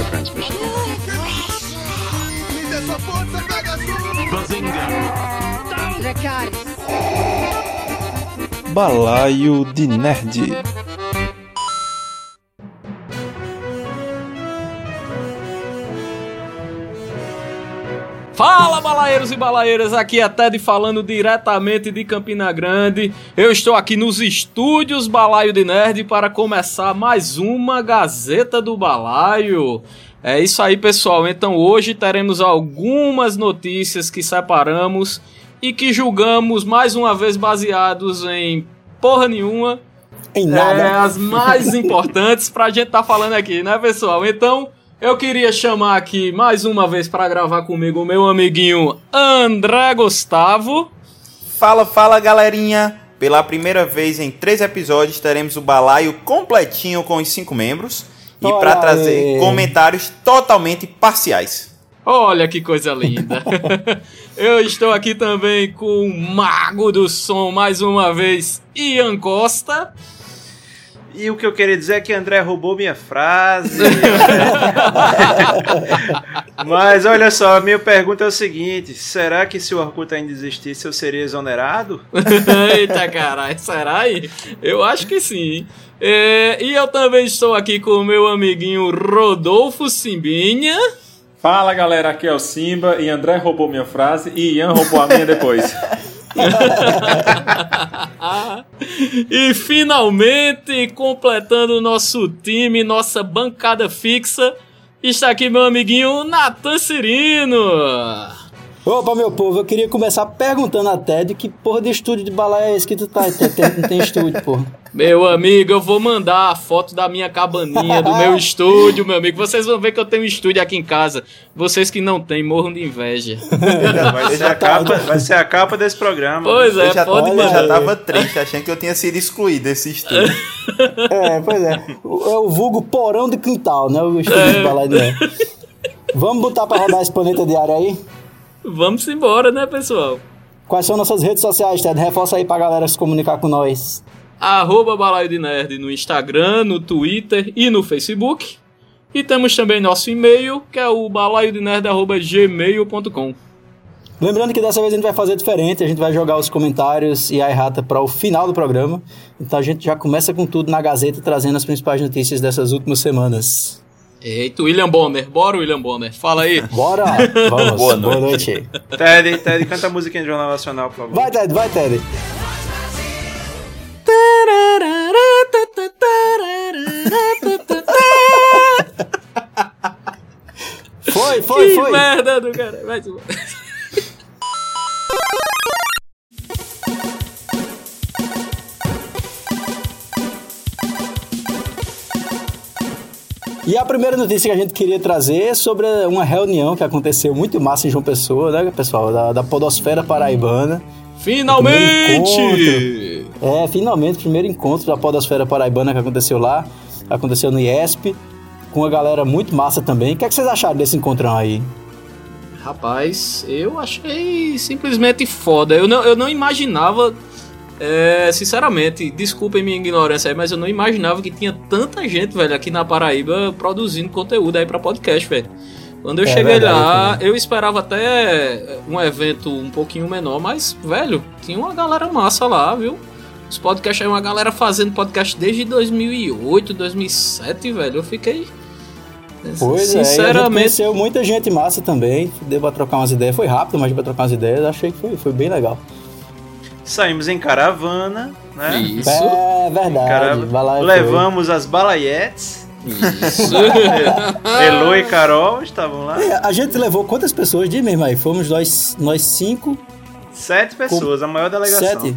power transmission. Balaio de Nerd. Fala, balaeiros e balaeiras, aqui é Ted falando diretamente de Campina Grande. Eu estou aqui nos estúdios Balaio de Nerd para começar mais uma Gazeta do Balaio. É isso aí, pessoal. Então hoje teremos algumas notícias que separamos e que julgamos mais uma vez baseados em porra nenhuma. Em nada. É, as mais importantes pra gente tá falando aqui, né, pessoal? Então, eu queria chamar aqui mais uma vez para gravar comigo o meu amiguinho André Gustavo. Fala, fala galerinha! Pela primeira vez em três episódios teremos o balaio completinho com os cinco membros e para trazer aí. comentários totalmente parciais. Olha que coisa linda. Eu estou aqui também com o mago do som mais uma vez, Ian Costa. E o que eu queria dizer é que André roubou minha frase. Mas olha só, a minha pergunta é o seguinte: será que se o Orkut ainda existisse eu seria exonerado? Eita caralho, será aí? Eu acho que sim. É, e eu também estou aqui com o meu amiguinho Rodolfo Simbinha. Fala galera, aqui é o Simba e André roubou minha frase e Ian roubou a minha depois. e finalmente, completando o nosso time, nossa bancada fixa, está aqui meu amiguinho Natan Cirino. Opa, meu povo, eu queria começar perguntando a Ted que porra de estúdio de balaia é esse que tu tá? Tem- tem- Não tem estúdio, porra. Meu amigo, eu vou mandar a foto da minha cabaninha, do meu estúdio, meu amigo. Vocês vão ver que eu tenho um estúdio aqui em casa. Vocês que não têm, morram de inveja. Vai ser a capa, vai ser a capa desse programa. Pois é, eu já, pode eu já tava triste, achando que eu tinha sido excluído desse estúdio. É, pois é. O- É o vulgo porão de quintal, né? O estúdio de balaia né? Vamos botar pra rodar esse planeta diário aí? Vamos embora, né, pessoal? Quais são nossas redes sociais, Ted? Reforça aí pra galera se comunicar com nós. Arroba Balaio de Nerd no Instagram, no Twitter e no Facebook. E temos também nosso e-mail, que é o balaiodinerd.gmail.com. Lembrando que dessa vez a gente vai fazer diferente, a gente vai jogar os comentários e a errata para o final do programa. Então a gente já começa com tudo na Gazeta, trazendo as principais notícias dessas últimas semanas. Eita, William Bonner. Bora, William Bonner. Fala aí. Bora! Vamos! Boa Boa noite. noite! Ted, Ted, canta a musiquinha do Jornal Nacional, por favor. Vai, Ted, vai, Ted! Foi, foi, que foi! merda do cara. Vai E a primeira notícia que a gente queria trazer é sobre uma reunião que aconteceu muito massa em João Pessoa, né, pessoal? Da, da Podosfera Paraibana. Finalmente! É, finalmente, o primeiro encontro da Podosfera Paraibana que aconteceu lá. Aconteceu no IESP, com uma galera muito massa também. O que, é que vocês acharam desse encontrão aí? Rapaz, eu achei simplesmente foda. Eu não, eu não imaginava, é, sinceramente, desculpem minha ignorância aí, mas eu não imaginava que tinha tanta gente, velho, aqui na Paraíba produzindo conteúdo aí pra podcast, velho. Quando eu É cheguei verdade, lá, eu esperava até um evento um pouquinho menor, mas, velho, tinha uma galera massa lá, viu? Os podcasts aí, uma galera fazendo podcast desde 2008, 2007, velho. Eu fiquei. Pois é, e a gente sinceramente, muita gente massa também. Deu pra trocar umas ideias. Foi rápido, mas deu pra trocar umas ideias. Achei que foi, foi bem legal. Saímos em caravana, né? isso. É verdade. E Levamos as balaietes. Isso. Elo e Carol estavam lá. É, A gente levou quantas pessoas de mesmo aí? Fomos nós, nós cinco, Sete pessoas, a maior delegação. sete.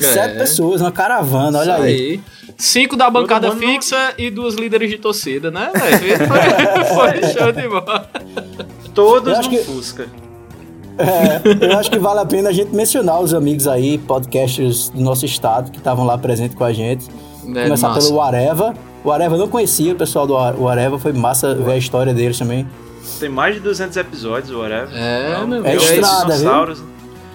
Sete pessoas, uma caravana, olha Isso aí. aí. Cinco da bancada fixa e duas líderes de torcida, né? Foi, foi show de bola. Todos no que- Fusca. É, eu acho que vale a pena a gente mencionar os amigos aí, podcasters do nosso estado que estavam lá presentes com a gente. É, Começar massa. pelo Areva. O Areva eu não conhecia, o pessoal do Ar- o Areva foi massa ver a história deles também. Tem mais de 200 episódios, whatever. É, meu É Deus. estrada, viu? dinossauros.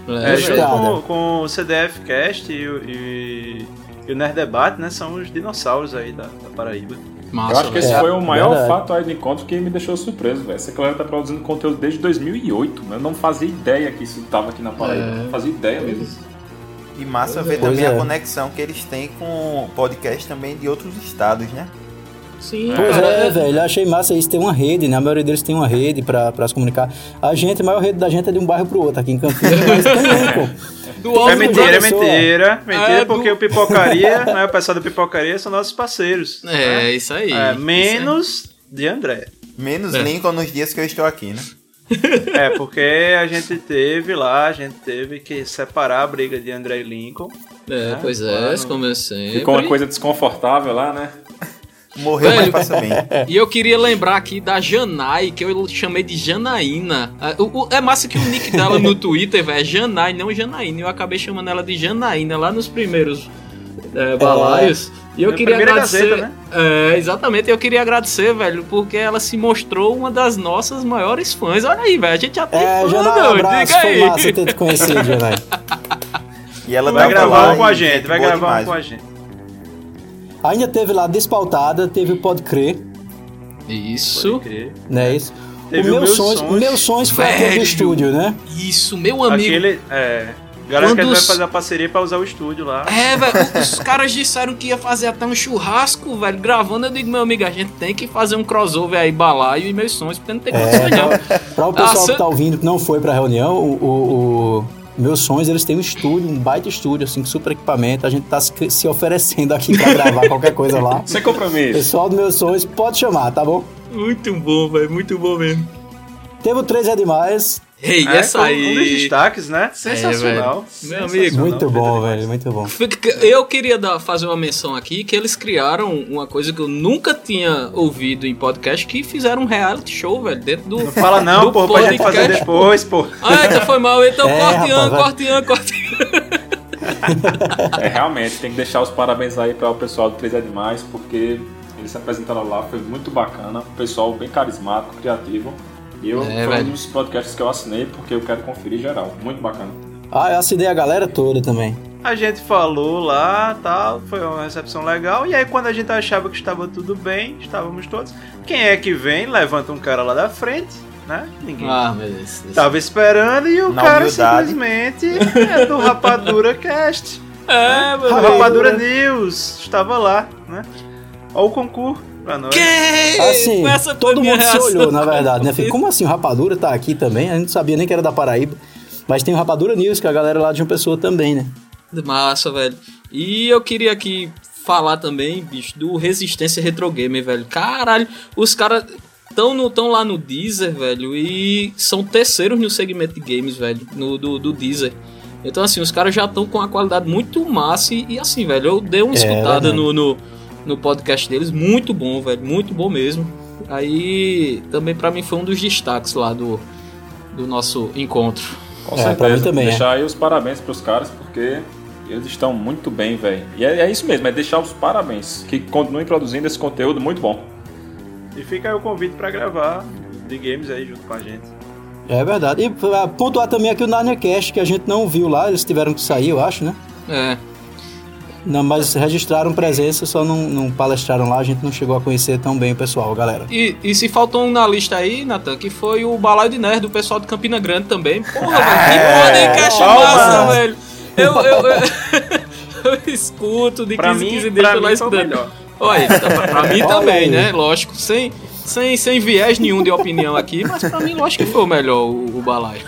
É, É, junto com, com o CDF Cast e, o- e- e o Nerd Debate, né? São os dinossauros aí da, da Paraíba. Massa, Eu acho que esse. É, foi o maior verdade. fato aí do encontro que me deixou surpreso, velho. Essa galera tá produzindo conteúdo desde 2008, né? Eu não fazia ideia que isso tava aqui na Paraíba. É. Não fazia ideia mesmo. E massa ver Pois também é. a conexão que eles têm com podcast também de outros estados, né? Sim, Pois cara, é, velho, achei massa isso, tem uma rede, né? A maioria deles tem uma rede pra, pra se comunicar. A gente, a maior rede da gente é de um bairro pro outro, aqui em Campinas, mas tem Lincoln. Do É Alto mentira, é mentira. Mentira, É, porque do- o Pipocaria, né, o pessoal do Pipocaria são nossos parceiros. É, isso aí. É, Isso menos de André. Menos É. Lincoln nos dias que eu estou aqui, né? É, porque a gente teve lá, a gente teve que separar a briga de André e Lincoln. É, pois é, Claro. como eu sempre. Ficou uma coisa desconfortável lá, né? Morreu, Velho. passa bem. E eu queria lembrar aqui da Janai, que eu chamei de Janaína. O- o- É massa que o nick dela no Twitter, velho, é Janai, não Janaína. Eu acabei chamando ela de Janaína lá nos primeiros é, balaios. E eu Na queria primeira agradecer. Gazeta, né? É, exatamente. Eu queria agradecer, velho, porque ela se mostrou uma das nossas maiores fãs. Olha aí, velho. A gente já tem É, fã, Janai, um abraço, foi massa ter te conhecido, Janai. E ela Vai gravar um com a gente, vai gravar um demais. com a gente. Ainda teve lá Despautada, teve o Pode Crer, Isso, Pode crer. não é isso? Teve o o Meus Meus Sonhos, Sonhos. o Meus Sonhos foi aquele do estúdio, né? isso, meu amigo. Aquele, é... Galera que a gente Quando vai os- fazer a parceria pra usar o estúdio lá. É, velho, os caras disseram que ia fazer até um churrasco, velho, gravando. Eu digo, meu amigo, a gente tem que fazer um crossover aí, balaio e meus sonhos, porque não tem condições não. Para o pessoal Ah, que tá ouvindo que não foi pra reunião, o, o- o Meus Sonhos, eles têm um estúdio, um baita estúdio, assim, com super equipamento. A gente tá se, se oferecendo aqui pra gravar qualquer coisa lá. Sem compromisso. Pessoal do Meus Sonhos, pode chamar, tá bom? Muito bom, velho, muito bom mesmo. Teve o 3 é demais. Ei, É, essa foi Um dos aí. destaques, né? Sensacional. Meu amigo. Muito bom, velho, muito bom. Eu queria dar- fazer uma menção aqui que eles criaram uma coisa que eu nunca tinha ouvido em podcast, que fizeram um reality show, velho, dentro do. Não fala não, do pô, pra gente fazer depois, pô. Ah, então foi mal, então É, corte an, corte an, corte É, realmente, tem que deixar os parabéns aí para o pessoal do 3 é Demais, porque eles se apresentaram lá, foi muito bacana. O pessoal bem carismático, criativo. E eu, É, foi velho. um dos podcasts que eu assinei, porque eu quero conferir geral. Muito bacana. Ah, eu assinei a galera toda também. A gente falou lá, tal, foi uma recepção legal. E aí quando a gente achava que estava tudo bem, estávamos todos. Quem é que vem? Levanta um cara lá da frente, né? Ninguém Ah, meu Deus. tava esperando e o Na cara humildade. simplesmente é do Rapadura Cast. É, meu Rapadura News estava lá, né? Olha o concurso pra nós. Que? Assim, Essa todo mundo se olhou, na verdade, né? Falei, como assim o Rapadura tá aqui também? A gente não sabia nem que era da Paraíba. Mas tem o Rapadura News, que é a galera lá de uma pessoa também, né? Massa, velho. E eu queria aqui falar também, bicho, do Resistência Retro Gamer, velho. Caralho, os caras estão no, tão lá no Deezer, velho, e são terceiros no segmento de games, velho, no, do, do Deezer. Então, assim, os caras já estão com uma qualidade muito massa e, e, assim, velho, eu dei uma É, escutada verdade. no, no, no podcast deles, muito bom, velho, muito bom mesmo. Aí, também pra mim foi um dos destaques lá do, do nosso encontro. Com É, certeza. mim também, deixar aí os parabéns pros caras, porque eles estão muito bem, velho. E é, é isso mesmo, é deixar os parabéns. Que continuem produzindo esse conteúdo muito bom. E fica aí o convite pra gravar de games aí junto com a gente. É verdade. E pra pontuar também aqui o Narnia Cast, que a gente não viu lá, eles tiveram que sair, eu acho, né? É, Não, mas registraram presença, só não, não palestraram lá, a gente não chegou a conhecer tão bem o pessoal, galera. E, e se faltou um na lista aí, Nathan, que foi o Balaio de Nerd, do pessoal de Campina Grande também. Porra, velho, que podcast massa, velho. Eu, eu, eu, eu escuto de 15 Pra em mim, 15 dias lá mim foi o escutando. melhor. Olha, pra, pra mim também, né? Lógico, sem, sem, sem viés nenhum de opinião aqui, mas pra mim, lógico que foi o melhor, o, o Balaio.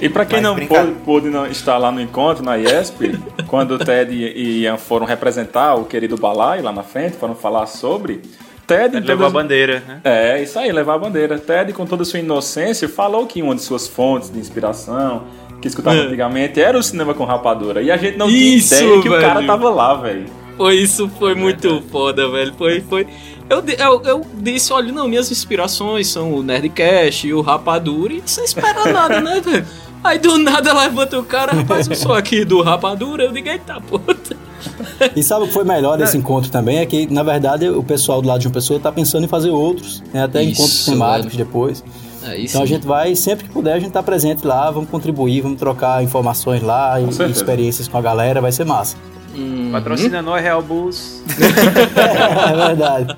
E pra quem Mas não pôde, pôde não estar lá no encontro, na IESP, quando o Ted e Ian foram representar o querido Balai lá na frente, foram falar sobre, Ted... levou a todas- bandeira, né? É, isso aí, levar a bandeira. Ted, com toda a sua inocência, falou que uma de suas fontes de inspiração, que escutava É. antigamente, era o cinema com rapadura. E a gente não Isso, tinha ideia que o cara velho. tava lá, velho. Foi isso, foi muito foda, velho. Foi, foi. Eu, eu, eu disse, olha, não, minhas inspirações são o Nerdcast e o Rapadura, e sem esperar nada, né, velho? Aí do nada levanta o cara, rapaz, eu sou aqui do Rapadura, eu digo, eita puta. E sabe o que foi melhor desse encontro também? É que, na verdade, o pessoal do lado de uma pessoa tá pensando em fazer outros, né? até Isso, encontros temáticos velho. depois. É. Então a gente vai, sempre que puder, a gente tá presente lá, vamos contribuir, vamos trocar informações lá e, e experiências com a galera, vai ser massa. Uhum. Patrocina nós, Real Bulls. é verdade.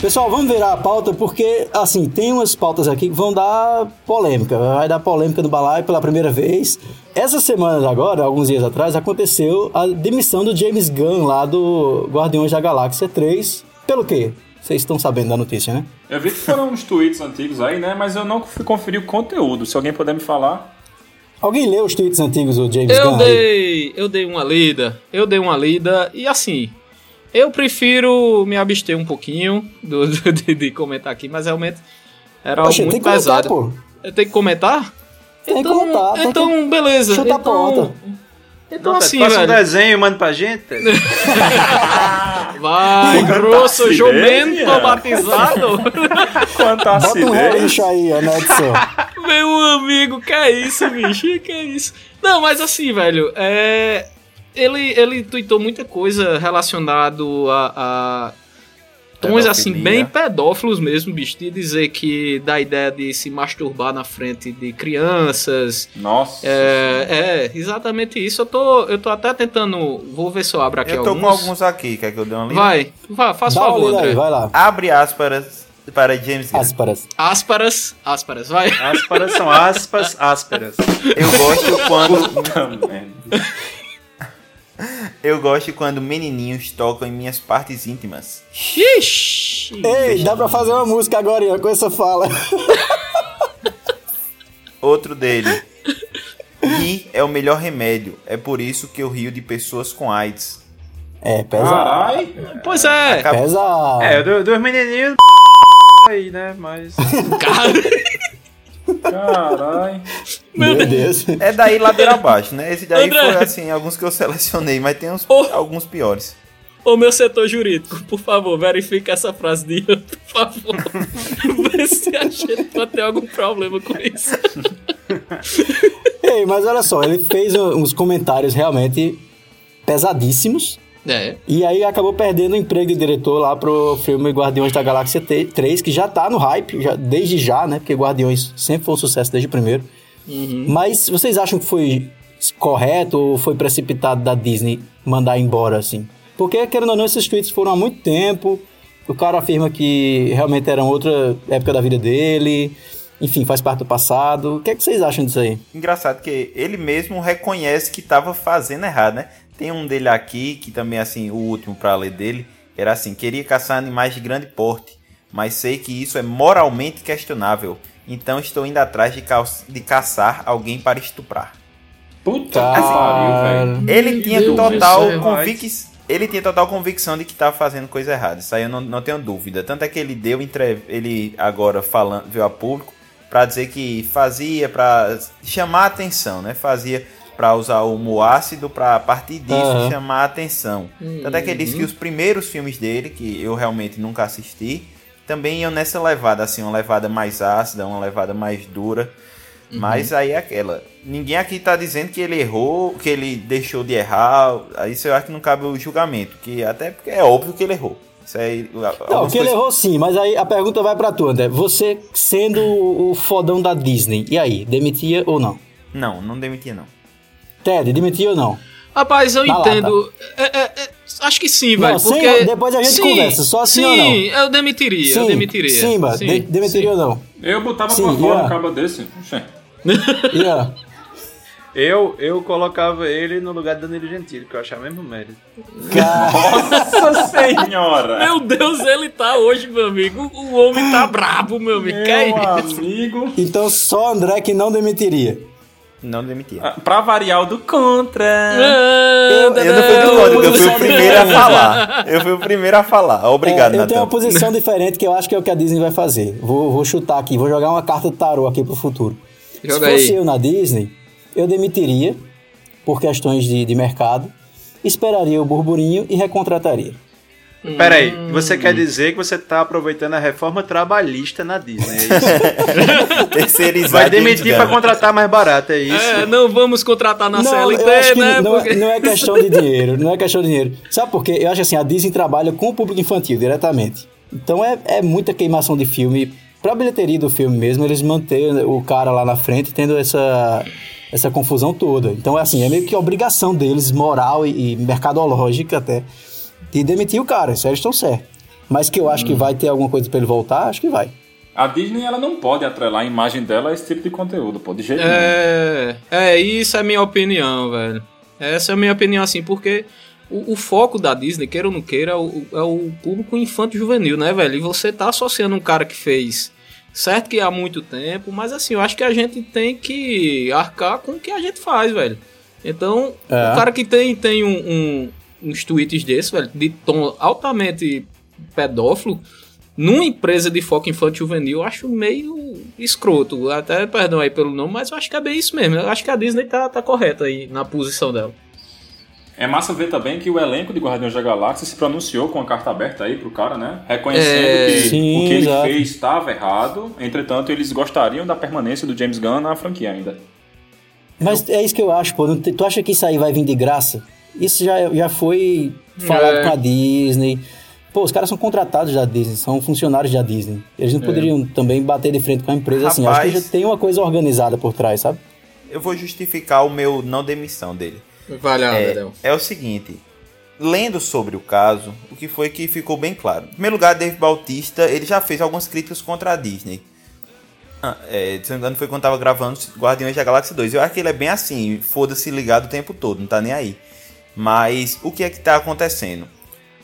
Pessoal, vamos virar a pauta porque, assim, tem umas pautas aqui que vão dar polêmica. Vai dar polêmica no balaio pela primeira vez. Essa semana agora, alguns dias atrás, aconteceu a demissão do James Gunn lá do Guardiões da Galáxia 3. Pelo quê? Vocês estão sabendo da notícia, né? Eu vi que foram uns tweets antigos aí, né? Mas eu não fui conferir o conteúdo. Se alguém puder me falar. Alguém leu os tweets antigos do James Eu Gunn? aí? dei, eu dei uma lida, eu dei uma lida e assim, eu prefiro me abster um pouquinho do, do- de, de comentar aqui, mas realmente era algo Poxa, muito tem que comentar, pesado. pô. Eu tenho que comentar? Tem que então, comentar, tem então beleza. chutar a então, porta. então Não, assim, faça um velho. desenho e manda pra gente. Vai, grosso, jumento batizado. Quanta Bota um relincho aí, ó, Nedson. Meu amigo, que é isso, bicho? Que é isso? Não, mas assim, velho, é. Ele, ele tweetou muita coisa relacionado a, a tons assim, bem pedófilos mesmo, bicho. De dizer que dá ideia de se masturbar na frente de crianças. Nossa. É, é, exatamente isso. Eu tô, eu tô até tentando. Vou ver se eu abro aqui Eu tô alguns. com alguns aqui, quer que eu dê uma lida? Vai, vai, faz Dá favor, lida aí, André. vai lá. Abre aspas para James Gunn. Asparas. Asparas, asparas, vai. Aspas são aspas ásperas. Eu gosto quando Puta merda. Eu gosto quando menininhos tocam em minhas partes íntimas. Ixi. Ei, dá pra fazer uma música agora com essa fala. Outro dele. Rir é o melhor remédio. É por isso que eu rio de pessoas com AIDS. É, pesa. Carai. Pois é. Acaba- Pesa. É, do- dos menininhos aí, né? Mas. Carai. Meu Deus. É daí ladeira abaixo, né? Esse daí André. foi assim, alguns que eu selecionei, mas tem uns, Oh. alguns piores. Ô meu setor jurídico, por favor, verifique essa frase de Ian, por favor. Vê se a gente pode ter algum problema com isso. Ei, mas olha só, ele fez uns comentários realmente pesadíssimos. É. E aí acabou perdendo o emprego de diretor lá pro filme Guardiões da Galáxia T- 3, que já tá no hype, já, desde já, né? Porque Guardiões sempre foi um sucesso desde o primeiro. Mas vocês acham que foi correto ou foi precipitado da Disney mandar embora, assim? Porque, querendo ou não, esses tweets foram há muito tempo. O cara afirma que realmente era outra época da vida dele. Enfim, faz parte do passado. O que, é que vocês acham disso aí? Engraçado que ele mesmo reconhece que estava fazendo errado, né? Tem um dele aqui, que também, assim, o último pra ler dele, era assim: queria caçar animais de grande porte, mas sei que isso é moralmente questionável. Então estou indo atrás de, ca- de caçar alguém para estuprar. Puta pariu, velho. Ele tinha Deus total do céu. convic... Ele tinha total convicção de que estava fazendo coisa errada. Isso aí eu não, não tenho dúvida. Tanto é que ele deu entre... ele agora falando, veio a público para dizer que fazia para chamar a atenção, né? Fazia para usar o humor ácido para a partir disso Aham. chamar a atenção. Tanto é que ele disse que os primeiros filmes dele, que eu realmente nunca assisti, também iam nessa levada assim, uma levada mais ácida, uma levada mais dura. Mas aí é aquela. Ninguém aqui tá dizendo que ele errou, que ele deixou de errar. Aí isso eu acho que não cabe o julgamento. Que até porque é óbvio que ele errou. Isso aí. Não, que ele errou sim, mas aí a pergunta vai pra tu, André. Você sendo o fodão da Disney, e aí, demitia ou não? Não, não demitia, não. Ted, demitia ou não? Rapaz, eu Na entendo. É, é, é, acho que sim, Não, velho. sim, Porque... depois a gente sim, conversa, só sim ou Sim, eu demitiria, eu demitiria. Simba, Sim, de- demitiria sim. ou não? Eu botava Sim, pra fora Ian. um cabo desse. Ian, Eu, eu colocava ele no lugar de Danilo Gentili, que eu achava mesmo mérito. Nossa senhora! Meu Deus, ele tá hoje, meu amigo. O homem tá brabo, meu amigo. Que é Meu isso? amigo. então só André que não demitiria. Não demitia. Ah, Pra variar o do contra. Eu, eu não fui do código, eu fui o primeiro a falar. Eu fui o primeiro a falar. Obrigado, É, eu tenho uma posição diferente que eu acho que é o que a Disney vai fazer. Vou, vou chutar aqui, vou jogar uma carta de tarô aqui pro futuro. Joga Se fosse aí. eu na Disney, eu demitiria por questões de, de mercado, esperaria o burburinho e recontrataria. Pera aí, você quer dizer que você tá aproveitando a reforma trabalhista na Disney, é isso? Terceirizar Vai demitir pra contratar mais barato, é isso? É, não vamos contratar na Não, CLT, eu acho que né? não, Porque- não é questão de dinheiro, não é questão de dinheiro. Sabe por quê? Eu acho assim, a Disney trabalha com o público infantil diretamente. Então é, é muita queimação de filme pra bilheteria do filme mesmo, eles manterem o cara lá na frente tendo essa, essa confusão toda. Então, é assim, é meio que obrigação deles, moral e, e mercadológica até, de demitir o cara. Isso aí eles estão certos. Mas que eu acho que vai ter alguma coisa pra ele voltar, acho que vai. A Disney ela não pode atrelar a imagem dela a esse tipo de conteúdo, pô, de jeito nenhum. É, é, isso é minha opinião, velho. Essa é a minha opinião, assim, porque o, o foco da Disney, queira ou não queira, é o, é o público infanto juvenil, né, velho? E você tá associando um cara que fez. Certo que há muito tempo, mas assim, eu acho que a gente tem que arcar com o que a gente faz, velho. Então, É. o cara que tem, tem um, um- uns tweets desse, velho, de tom altamente pedófilo, numa empresa de foco infantil juvenil, eu acho meio escroto. Até perdão aí pelo nome, mas eu acho que é bem isso mesmo. Eu acho que a Disney tá, tá correta aí na posição dela. É massa ver também que o elenco de Guardiões da Galáxia se pronunciou com a carta aberta aí pro cara, né? Reconhecendo É, que sim, o que ele fez estava errado. Entretanto, eles gostariam da permanência do James Gunn na franquia ainda. Mas é isso que eu acho, pô. Tu acha que isso aí vai vir de graça? Isso já, já foi falado É. com a Disney. Pô, os caras são contratados da Disney, são funcionários da Disney. Eles não poderiam também bater de frente com a empresa assim. Acho que Rapaz. já tem uma coisa organizada por trás, sabe? Eu vou justificar o meu não demissão dele. Vai lá, É, é o seguinte, lendo sobre o caso, o que foi que ficou bem claro. Em primeiro lugar, Dave Bautista, ele já fez algumas críticas contra a Disney. Ah, é, se não me engano, foi quando tava gravando Guardiões da Galáxia 2. Eu acho que ele é bem assim, foda-se ligado o tempo todo, não tá nem aí. Mas o que é que tá acontecendo?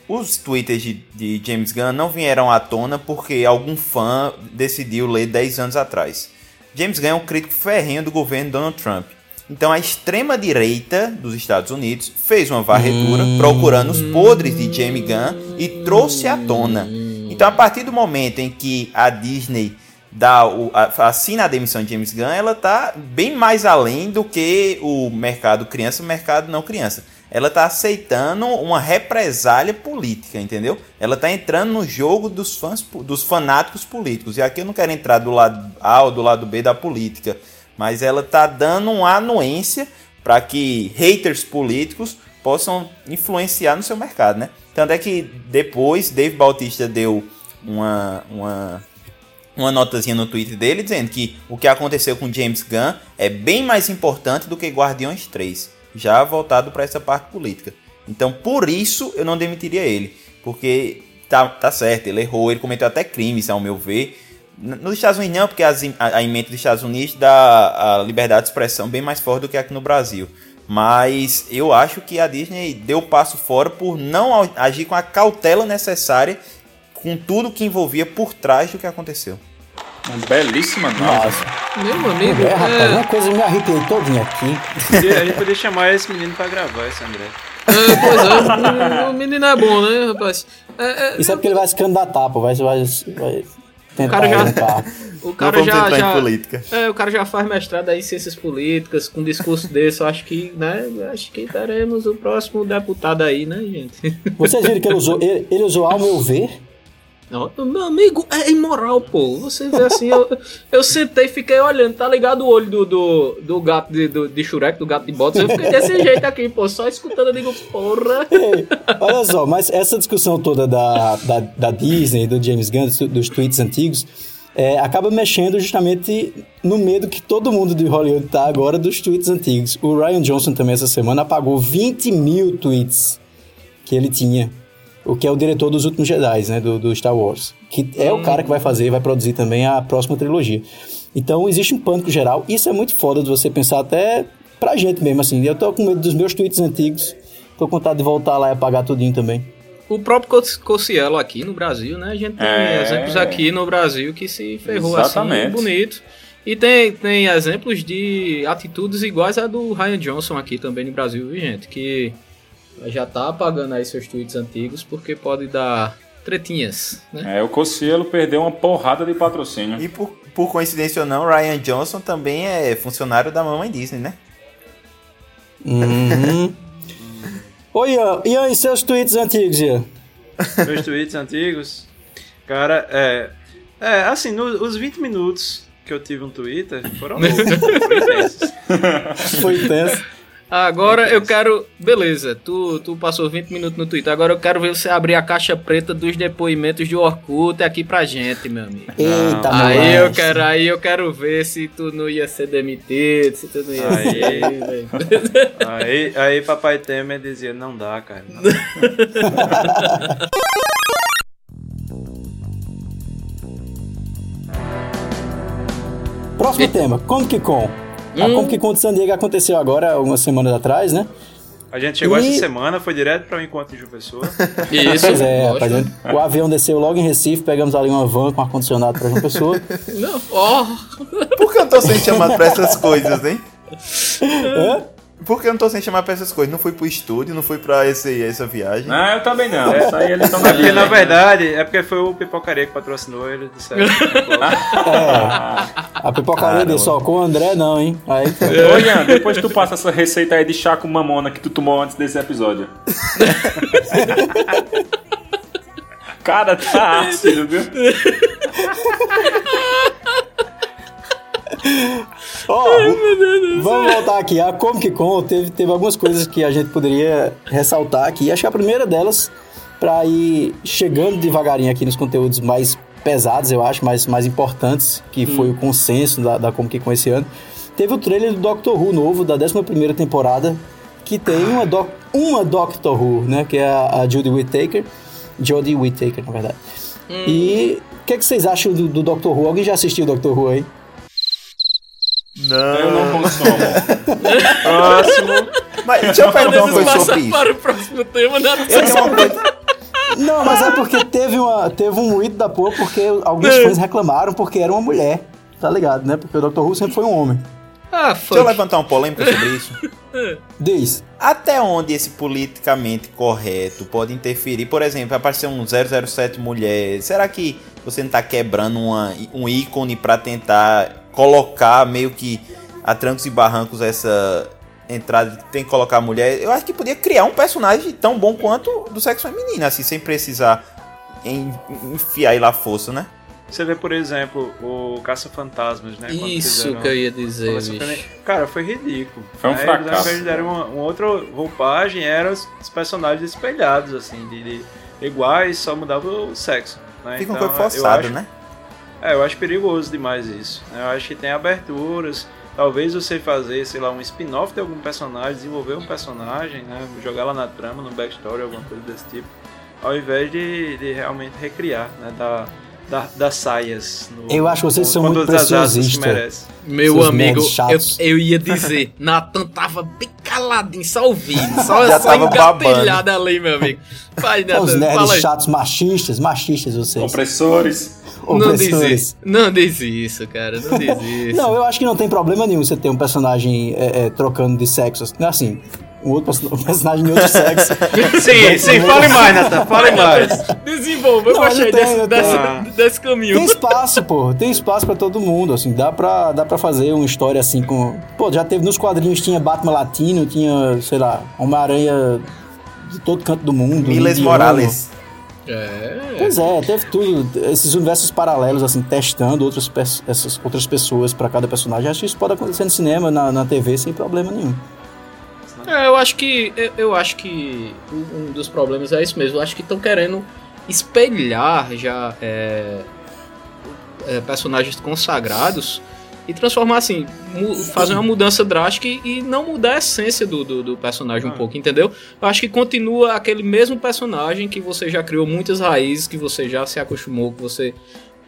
Os twitters de, de James Gunn não vieram à tona porque algum fã decidiu ler 10 anos atrás. James Gunn é um crítico ferrenho do governo Donald Trump. Então a extrema direita dos Estados Unidos fez uma varredura procurando os podres de James Gunn e trouxe à tona. Então a partir do momento em que a Disney dá o, a- assina a demissão de James Gunn, ela tá bem mais além do que o mercado criança e o mercado não criança. Ela tá aceitando uma represália política, entendeu? Ela tá entrando no jogo dos fãs, dos fanáticos políticos. E aqui eu não quero entrar do lado A ou do lado B da política, mas ela tá dando uma anuência para que haters políticos possam influenciar no seu mercado, né? Tanto é que depois Dave Bautista deu uma, uma uma notazinha no Twitter dele dizendo que o que aconteceu com James Gunn é bem mais importante do que Guardiões 3, já voltado para essa parte política. Então, por isso eu não demitiria ele, porque tá, tá certo, ele errou, ele cometeu até crimes, ao meu ver. Nos Estados Unidos não, porque as a, a emenda dos Estados Unidos dá a liberdade de expressão bem mais forte do que aqui no Brasil. Mas eu acho que a Disney deu passo fora por não agir com a cautela necessária com tudo que envolvia por trás do que aconteceu. Uma belíssima nave. Nossa. Meu amigo, É, rapaz, é, uma coisa me arrepiei todinho aqui. A gente poderia chamar esse menino pra gravar, esse André. é, pois é, o, o menino é bom, né, rapaz? É, é, Isso é porque ele vai se candidatar, pô. Vai, vai, vai tentar cara já- o cara já, já política. É, o cara já faz mestrado aí em ciências políticas, com um discurso desse, eu acho que, né, acho que teremos o próximo deputado aí, né, gente? Vocês viram que ele usou, ele, ele usou, ao meu ver, Não, meu amigo, é imoral, pô. Você vê assim, eu, eu sentei e fiquei olhando, tá ligado o olho do, do, do gato de, do, de Shurek, do gato de botas? Eu fiquei desse jeito aqui, pô, só escutando, eu digo, porra. Ei, Olha só, mas essa discussão toda da, da, da Disney, do James Gunn, dos, dos tweets antigos, é, acaba mexendo justamente no medo que todo mundo de Hollywood tá agora dos tweets antigos. O Ryan Johnson também essa semana apagou 20 mil tweets que ele tinha. O que é o diretor dos últimos Jedi, né? Do, do Star Wars. Que é o cara que vai fazer, vai produzir também a próxima trilogia. Então existe um pânico geral. Isso é muito foda de você pensar até pra gente mesmo, assim. Eu tô com medo dos meus tweets antigos. Tô com vontade de voltar lá e apagar tudinho também. O próprio Cos- Cossielo aqui no Brasil, né? A gente tem É. exemplos aqui no Brasil que se ferrou Exatamente. assim, bonito. E tem, tem exemplos de atitudes iguais à do Ryan Johnson aqui também no Brasil, viu, gente? Que já tá apagando aí seus tweets antigos porque pode dar tretinhas, né? É, o Cossielo perdeu uma porrada de patrocínio. E por, por coincidência ou não, Ryan Johnson também é funcionário da mamãe Disney, né? Uhum. Oi, Ian. Ian, e seus tweets antigos, Ian? Meus tweets antigos. Cara, é. É, assim, no- os 20 minutos que eu tive um Twitter foram. Foi intensos. Foi tenso. Agora eu quero. Beleza, tu, tu passou 20 minutos no Twitter. Agora eu quero ver você abrir a caixa preta dos depoimentos de Orkut aqui pra gente, meu amigo. Eita, Aí moleque. eu quero, aí eu quero ver se tu não ia ser demitido, se tu não ia Aí. ser. velho. Aí, aí papai Temer dizia, não dá, cara. não dá." Próximo tema, Comic Con. A Hum. Comic Con de San Diego aconteceu agora, algumas semanas atrás, né? A gente chegou E- essa semana, foi direto para o encontro de Pessoa. Isso, Pois é, rapaz, né? o avião desceu logo em Recife, pegamos ali uma van com ar-condicionado pra João Pessoa. Não, ó. Por que eu não tô sendo chamado pra essas coisas, hein? Hã? Por que eu não tô sendo chamado pra essas coisas? Não fui pro estúdio, não fui pra esse, essa viagem. Não, eu também não. Isso aí eles estão na É porque, na verdade, é porque foi o Pipocaria que patrocinou ele. Disseram, A pipocaria dele só com o André não, hein? Aí, Ô, Ian, depois tu passa essa receita aí de chá com mamona que tu tomou antes desse episódio. Cara, tá ácido, viu? Ó, vamos voltar aqui. A Comic Con teve, teve algumas coisas que a gente poderia ressaltar aqui. Acho que a primeira delas, pra ir chegando devagarinho aqui nos conteúdos mais pesados, eu acho, mais, mais importantes, que foi o consenso da, da Comic Con esse ano, teve o trailer do Doctor Who novo, da 11ª temporada, que tem uma, doc, uma Doctor Who, né? Que é a, a Judy Whittaker. Jodie Whittaker, na verdade. E o que, é que vocês acham do, do Doctor Who? Alguém já assistiu o Doctor Who aí? Eu Não. não consumo. Próximo. Mas deixa eu perguntar uma Podemos coisa sobre passar isso. para o próximo tema, né? Eu tenho uma coisa. Não, mas é porque teve, uma, teve um ruído da porra porque alguns fãs reclamaram porque era uma mulher, tá ligado, né? Porque o Dr. Who sempre foi um homem. Ah, Deixa eu levantar uma polêmica sobre isso. Diz. Até onde esse politicamente correto pode interferir? Por exemplo, aparecer um 007 mulher. Será que você não tá quebrando uma, um ícone pra tentar colocar meio que a trancos e barrancos essa entrada tem que colocar a mulher? Eu acho que podia criar um personagem tão bom quanto do sexo feminino, assim, sem precisar en- enfiar aí lá a força, né? Você vê, por exemplo, o Caça-Fantasmas, né? Isso que eu ia dizer, Cara, foi ridículo. Foi um Aí, fracasso. Ao invés de darem uma, uma outra roupagem, eram os, os personagens espelhados, assim, de, de iguais, só mudava o sexo. Né? Fica um Então, pouco eu forçado, acho- né? É, eu acho perigoso demais isso. Eu acho que tem aberturas. Talvez você fazer, sei lá, um spin-off de algum personagem, desenvolver um personagem, né? Jogar lá na trama, no backstory, alguma coisa desse tipo. Ao invés de, de realmente recriar, né? Da, da, das saias. No, Eu acho que vocês com- são muito preciosistas. Meu Seus amigo, nerds eu, eu ia dizer, Nathan tava bem caladinho, só ouvindo, só, Já só engatilhado ali, meu amigo. Vai, Os Nathan, nerds fala aí. chatos machistas, machistas vocês. Opressores. Não diz isso, não diz isso, cara, não diz isso. Não, eu acho que não tem problema nenhum você ter um personagem é, é, trocando de sexo. Assim, um outro perso- um personagem de outro sexo. Sim, sim, fale mais, Nathan, fale mais. Desenvolva, eu Não, gostei eu desse, desse, desse caminho. Tem espaço, pô. Tem espaço pra todo mundo, assim. Dá pra, dá pra fazer uma história assim com... Pô, já teve nos quadrinhos, tinha Batman Latino, tinha, sei lá, Homem-Aranha de todo canto do mundo. Miles. Morales. É. Pois é, teve tudo. Esses universos paralelos, assim, testando outras, pe- essas outras pessoas pra cada personagem. Acho que isso pode acontecer no cinema, na, na TV, sem problema nenhum. É, eu acho que eu, eu acho que um um dos problemas é isso mesmo. Eu acho que estão querendo espelhar já é, é, personagens consagrados e transformar assim, fazer uma mudança drástica e, não mudar a essência do, do, do personagem um Ah. pouco, entendeu? Eu acho que continua aquele mesmo personagem que você já criou muitas raízes, que você já se acostumou, que você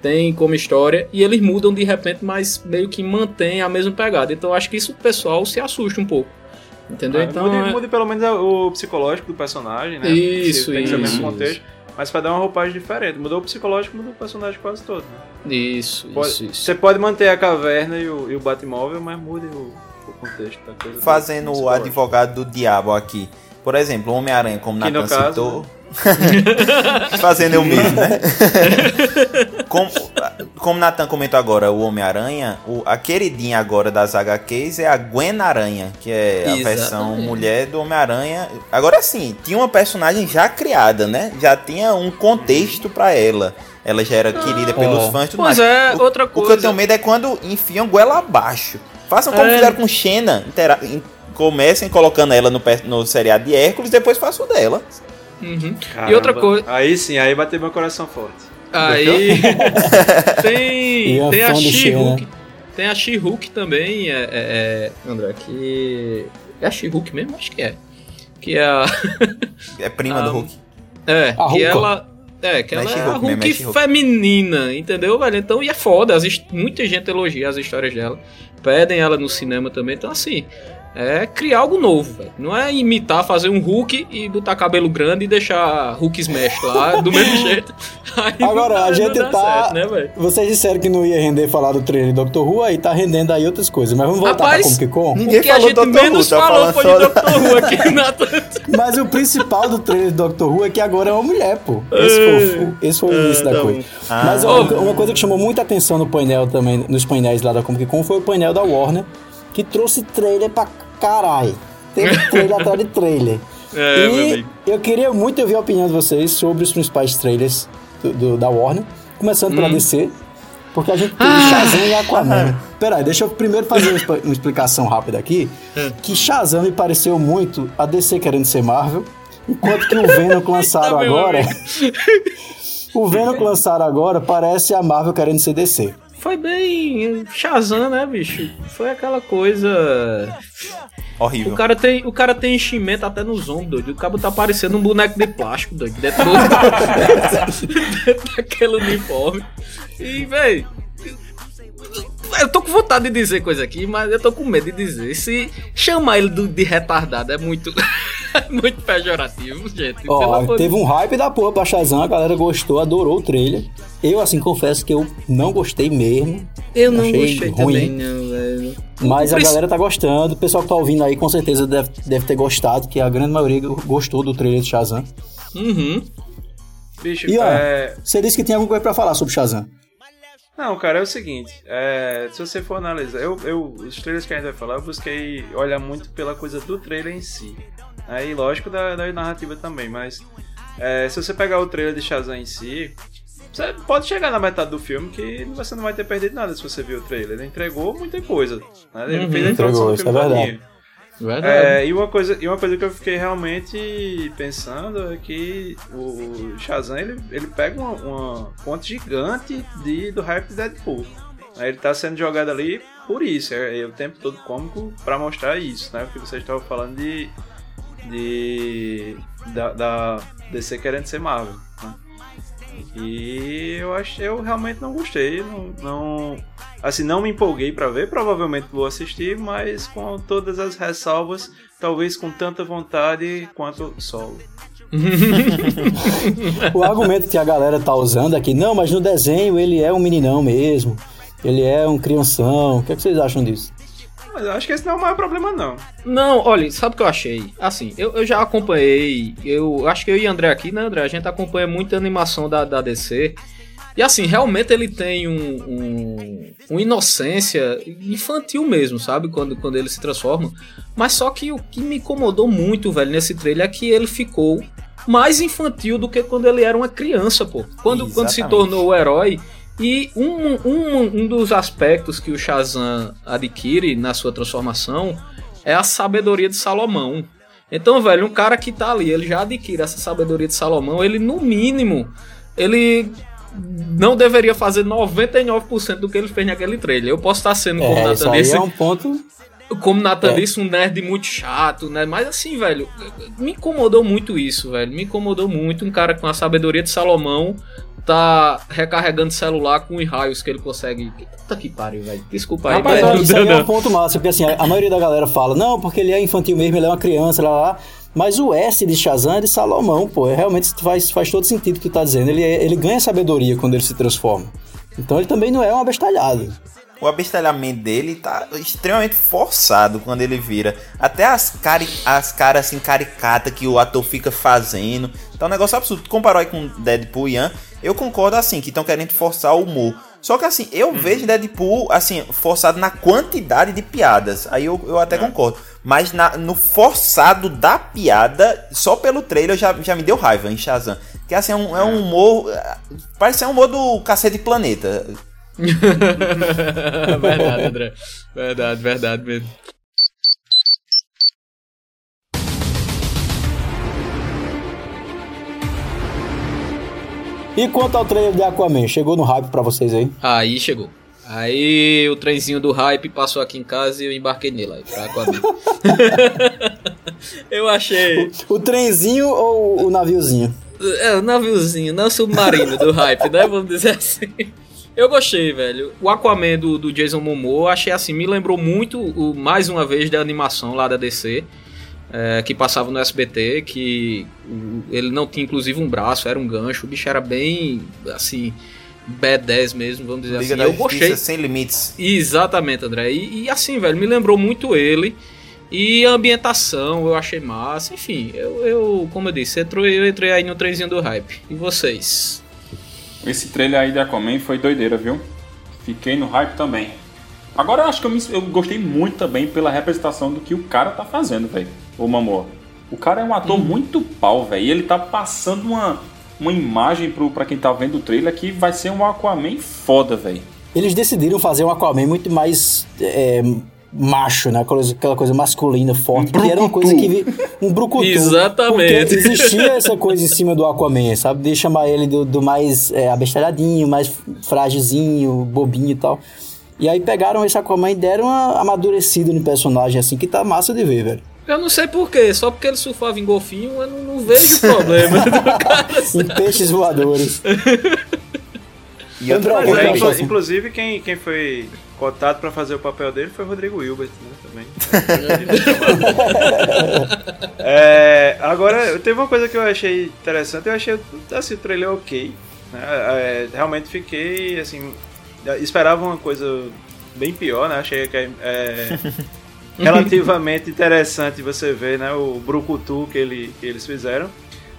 tem como história, e eles mudam de repente, mas meio que mantém a mesma pegada. Então acho que isso o pessoal se assusta um pouco. Entendeu? Ah, então, mude, é- mude pelo menos o psicológico do personagem, né? Isso, Se tem que ser o mesmo isso, contexto. Mas pra dar uma roupagem diferente. Mudou o psicológico, mudou o personagem quase todo. Né? Isso, Pode- isso, isso. Você pode manter a caverna e o, e o Batmóvel, mas mude o, o contexto da coisa. do Fazendo o advogado do diabo aqui. Por exemplo, o Homem-Aranha, como Que Nathan caso, citou. Fazendo eu mesmo, né? como, como Nathan comentou agora, o Homem-Aranha, a queridinha agora das HQs é a Gwen Aranha, que é a Exatamente. versão mulher do Homem-Aranha. Agora sim, tinha uma personagem já criada, né? Já tinha um contexto pra ela. Ela já era querida pelos É. fãs e tudo Pois mais. é, o, outra O que eu coisa. tenho medo é quando enfiam goela abaixo. Façam como É. fizeram com Xena, intera- in- comecem colocando ela no, no seriado de Hércules, depois faço dela. Uhum. E outra coisa. Aí sim, aí bateu meu coração forte. Aí. tem, tem a She-Hulk. Né? Tem a She-Hulk também, é, é, é, André, que. É a She-Hulk mesmo? Acho que é. Que é a. é prima a, do Hulk. É, a que ela. É, que ela é, é a Hulk, mesmo, é feminina, entendeu, velho? Então, e é foda, muita gente elogia as histórias dela. Pedem ela no cinema também, então assim é criar algo novo, velho. Não é imitar, fazer um Hulk e botar cabelo grande e deixar Hulk Smash lá do mesmo jeito. Aí Agora, a gente tá. Certo, né, Vocês disseram que não ia render falar do trailer de Doctor Who, aí tá rendendo aí outras coisas. Mas vamos voltar Rapaz, pra Comic Con? Ninguém falou a gente Doctor menos Who, tá falou foi só... de Doctor Who aqui na Mas o principal do trailer de Doctor Who é que agora é uma mulher, pô. Esse foi, esse foi o início da coisa. Ah. Mas uma, uma coisa que chamou muita atenção no painel também, nos painéis lá da Comic Con, foi o painel da Warner que trouxe trailer pra caralho. Teve trailer atrás de trailer. É, e eu queria muito ouvir a opinião de vocês sobre os principais trailers do, do da Warner. Começando hum. pela DC, porque a gente teve ah. Shazam e Aquaman. Peraí, deixa eu primeiro fazer uma explicação rápida aqui. É. Que Shazam me pareceu muito a DC querendo ser Marvel, enquanto que o Venom que lançaram tá agora... o Venom que lançaram agora parece a Marvel querendo ser DC foi bem Shazam, né, bicho? Foi aquela coisa. Horrível. O cara tem, o cara tem enchimento até nos ombros, doido. O cabo tá parecendo um boneco de plástico, doido. Dentro, do... dentro daquele uniforme. E, velho. Eu tô com vontade de dizer coisa aqui, mas eu tô com medo de dizer. Se chamar ele de retardado é muito. muito pejorativo, gente. Ó, teve um hype da porra pra Shazam, a galera gostou, adorou o trailer. Eu, assim, confesso que eu não gostei mesmo. Eu não gostei ruim. também, não, velho. Mas a galera tá gostando. O pessoal que tá ouvindo aí, com certeza, deve, deve ter gostado, que a grande maioria gostou do trailer de Shazam. Uhum. Bicho, e, ó, é... você disse que tem alguma coisa pra falar sobre Shazam. Não, cara, é o seguinte, é, se você for analisar, eu, eu, os trailers que a gente vai falar, eu busquei olhar muito pela coisa do trailer em si. Aí, lógico, da, da narrativa também, mas é, se você pegar o trailer de Shazam em si, você pode chegar na metade do filme que você não vai ter perdido nada se você viu o trailer. Ele entregou muita coisa. Né? Ele uhum, fez a introdução entregou, do filme é verdade. É, e, uma coisa, e uma coisa que eu fiquei realmente pensando é que o Shazam ele, ele pega uma, fonte gigante de, do hype de Deadpool. Ele está sendo jogado ali por isso, é, é o tempo todo cômico para mostrar isso, né? O que vocês estavam falando de de da, da DC querendo ser Marvel. E eu acho, eu realmente não gostei, não, não assim não me empolguei para ver, provavelmente vou assistir, mas com todas as ressalvas, talvez com tanta vontade quanto solo. o argumento que a galera tá usando aqui, não, mas no desenho ele é um meninão mesmo. Ele é um crianção. O que, é que vocês acham disso? Mas eu acho que esse não é o maior problema, não. Não, olha, sabe o que eu achei? Assim, eu, eu já acompanhei, eu acho que eu e André aqui, né, André? A gente acompanha muita animação da, da DC. E assim, realmente ele tem um, um, uma inocência infantil mesmo, sabe? Quando, quando ele se transforma. Mas só que o que me incomodou muito, velho, nesse trailer é que ele ficou mais infantil do que quando ele era uma criança, pô. Quando, quando se tornou o herói, e um, um, um dos aspectos que o Shazam adquire na sua transformação é a sabedoria de Salomão. Então, velho, um cara que tá ali, ele já adquire essa sabedoria de Salomão, ele no mínimo, ele não deveria fazer 99% do que ele fez naquele trailer. Eu posso estar sendo como é, Nathan disse. É um ponto. Como Nathan é. disse, um nerd muito chato, né? Mas assim, velho, me incomodou muito isso, velho. Me incomodou muito um cara com a sabedoria de Salomão tá recarregando celular com os raios que ele consegue. Puta que pariu, velho. Desculpa aí, Rapaz, mas... Isso aí é um ponto massa, porque assim, a maioria da galera fala, não, porque ele é infantil mesmo, ele é uma criança, lá, lá. Mas o S de Shazam é de Salomão, pô. É, realmente faz, faz todo sentido o que tu tá dizendo. Ele, é, ele ganha sabedoria quando ele se transforma. Então ele também não é um abestalhado o abestalhamento dele tá extremamente forçado quando ele vira. Até as, cari as caras assim caricatas que o ator fica fazendo. Tá um negócio absurdo. Comparou aí com Deadpool e Ian, eu concordo assim, que estão querendo forçar o humor. Só que assim, eu uhum. vejo Deadpool assim, forçado na quantidade de piadas. Aí eu, eu até uhum. concordo. Mas na, no forçado da piada, só pelo trailer já, já me deu raiva em Shazam. Que assim, é um, é um é. humor. Parece ser um humor do Cacete Planeta. verdade, André. Verdade, verdade mesmo. E quanto ao trailer de Aquaman, chegou no hype para vocês aí? Aí chegou. Aí o trenzinho do hype passou aqui em casa e eu embarquei nele aí, pra Aquaman. eu achei. O, o, trenzinho ou o naviozinho? É, o naviozinho, não o submarino do hype, né? Vamos dizer assim. Eu gostei, velho. O Aquaman do, do Jason Momoa, achei assim, me lembrou muito, o, mais uma vez, da animação lá da DC, é, que passava no SBT, que o, ele não tinha, inclusive, um braço, era um gancho, o bicho era bem, assim, B10 mesmo, vamos dizer Liga assim. da Eu gostei. sem limites. Exatamente, André. E, e assim, velho, me lembrou muito ele. E a ambientação eu achei massa. Enfim, eu, eu como eu disse, entrou- eu entrei aí no trenzinho do hype. E vocês? Esse trailer aí de Aquaman foi doideira, viu? Fiquei no hype também. Agora eu acho que eu, me- eu gostei muito também pela representação do que o cara tá fazendo, velho. O Mamor. O cara é um ator muito pau, velho. E ele tá passando uma, uma imagem pro, pra quem tá vendo o trailer que vai ser um Aquaman foda, velho. Eles decidiram fazer um Aquaman muito mais é, macho, né? Aquela coisa, masculina, forte, que era uma coisa que... vi- Um brucutu. Exatamente. Porque existia essa coisa em cima do Aquaman, sabe? De chamar ele do, do mais é, abestalhadinho, mais frágilzinho, bobinho e tal. E aí pegaram esse Aquaman e deram uma amadurecida no personagem, assim, que tá massa de ver, velho. Eu não sei porquê, só porque ele surfava em golfinho, eu não, não vejo problema do cara. Em peixes voadores. E outra André, Mas é, assim? inclusive, quem, quem foi cotado pra fazer o papel dele foi o Rodrigo Hilbert, né? Também. É, agora, teve uma coisa que eu achei interessante. Eu achei assim, o trailer ok. né? É, realmente fiquei assim. Esperava uma coisa bem pior, né? Achei que é, é relativamente interessante você ver né, o brucutu que, ele, que eles fizeram.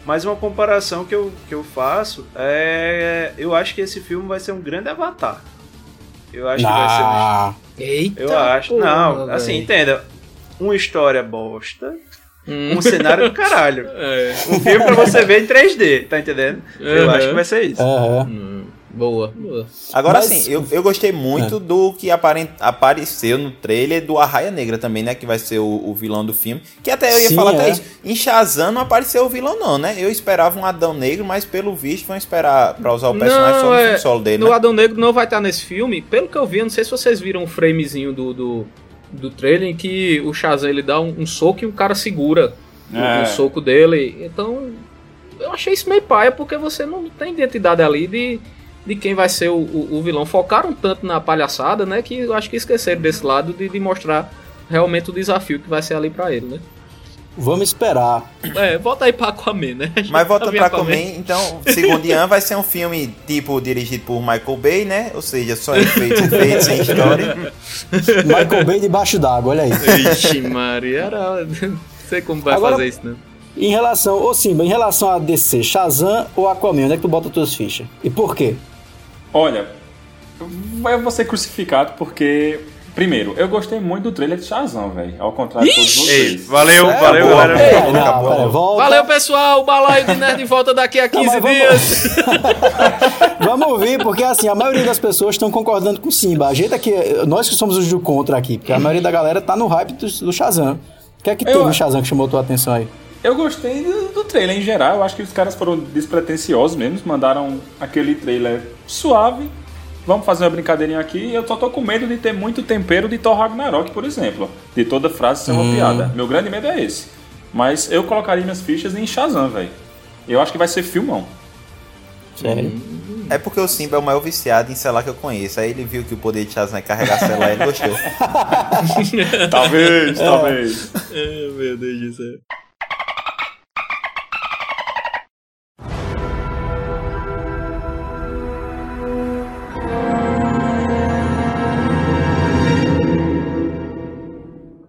Mas uma comparação que eu, que eu faço é. Eu acho que esse filme vai ser um grande avatar. Eu acho que vai ser um Ah, Eita, eu acho. porra, não, velho. assim, entenda. Uma história bosta, Hum. um cenário do caralho. É. Um filme pra você ver em 3D, tá entendendo? Eu Uhum. acho que vai ser isso. aham. Hum, boa, boa. Agora Mas- sim, eu, eu gostei muito É. do que aparen- apareceu no trailer do Arraia Negra também, né? Que vai ser o, o vilão do filme. Que até eu ia Sim, falar até é. isso. Em Shazam não apareceu o vilão, não, né? Eu esperava um Adão Negro, mas pelo visto vão esperar pra usar o personagem só no é, solo dele, no né? Adão Negro não vai estar nesse filme. Pelo que eu vi, eu não sei se vocês viram o framezinho do, do, do trailer em que o Shazam ele dá um, um soco e o cara segura o- É. o, soco dele. Então, eu achei isso meio paia porque você não tem identidade ali de, de quem vai ser o, o, o vilão. Focaram tanto na palhaçada, né, que eu acho que esqueceram desse lado de, de mostrar realmente o desafio que vai ser ali pra ele, né? Vamos esperar. É, volta aí pra Aquaman, né? Mas Tá pra vendo Aquaman, então, segundo Ian, vai ser um filme tipo dirigido por Michael Bay, né? Ou seja, só efeitos, efeitos, sem história. Michael Bay debaixo d'água, olha aí. Ixi, Maria, era... não sei como vai Agora- fazer isso, né? Em relação, ô Simba, em relação a DC, Shazam ou Aquaman, onde é que tu bota as tuas fichas? E por quê? Olha, eu vou ser crucificado porque. Primeiro, eu gostei muito do trailer de Shazam, velho. Ao contrário de todos Ei, vocês. valeu, valeu, boa, galera. boa. É, Acabou, não, acabou. pera, volta. Valeu, pessoal. O balaio de Nerd volta daqui a 15 mas vamos- dias. Vamos ouvir, porque assim, a maioria das pessoas estão concordando com o Simba. A gente aqui, nós que somos os do contra aqui, porque a maioria da galera tá no hype do, do Shazam. O que é que Eu- teve no Shazam que chamou tua atenção aí? Eu gostei do, do trailer em geral. Eu acho que os caras foram despretensiosos mesmo. Mandaram aquele trailer suave. Vamos fazer uma brincadeirinha aqui. Eu só tô com medo de ter muito tempero de Thor Ragnarok, por exemplo. De toda frase ser uma piada. Meu grande medo é esse. Mas eu colocaria minhas fichas em Shazam, velho. Eu acho que vai ser filmão. Sério? É porque o Simba é o maior viciado em celular que eu conheço. Aí ele viu que o poder de Shazam é carregar celular e ele gostou. Talvez, talvez. meu Deus do céu.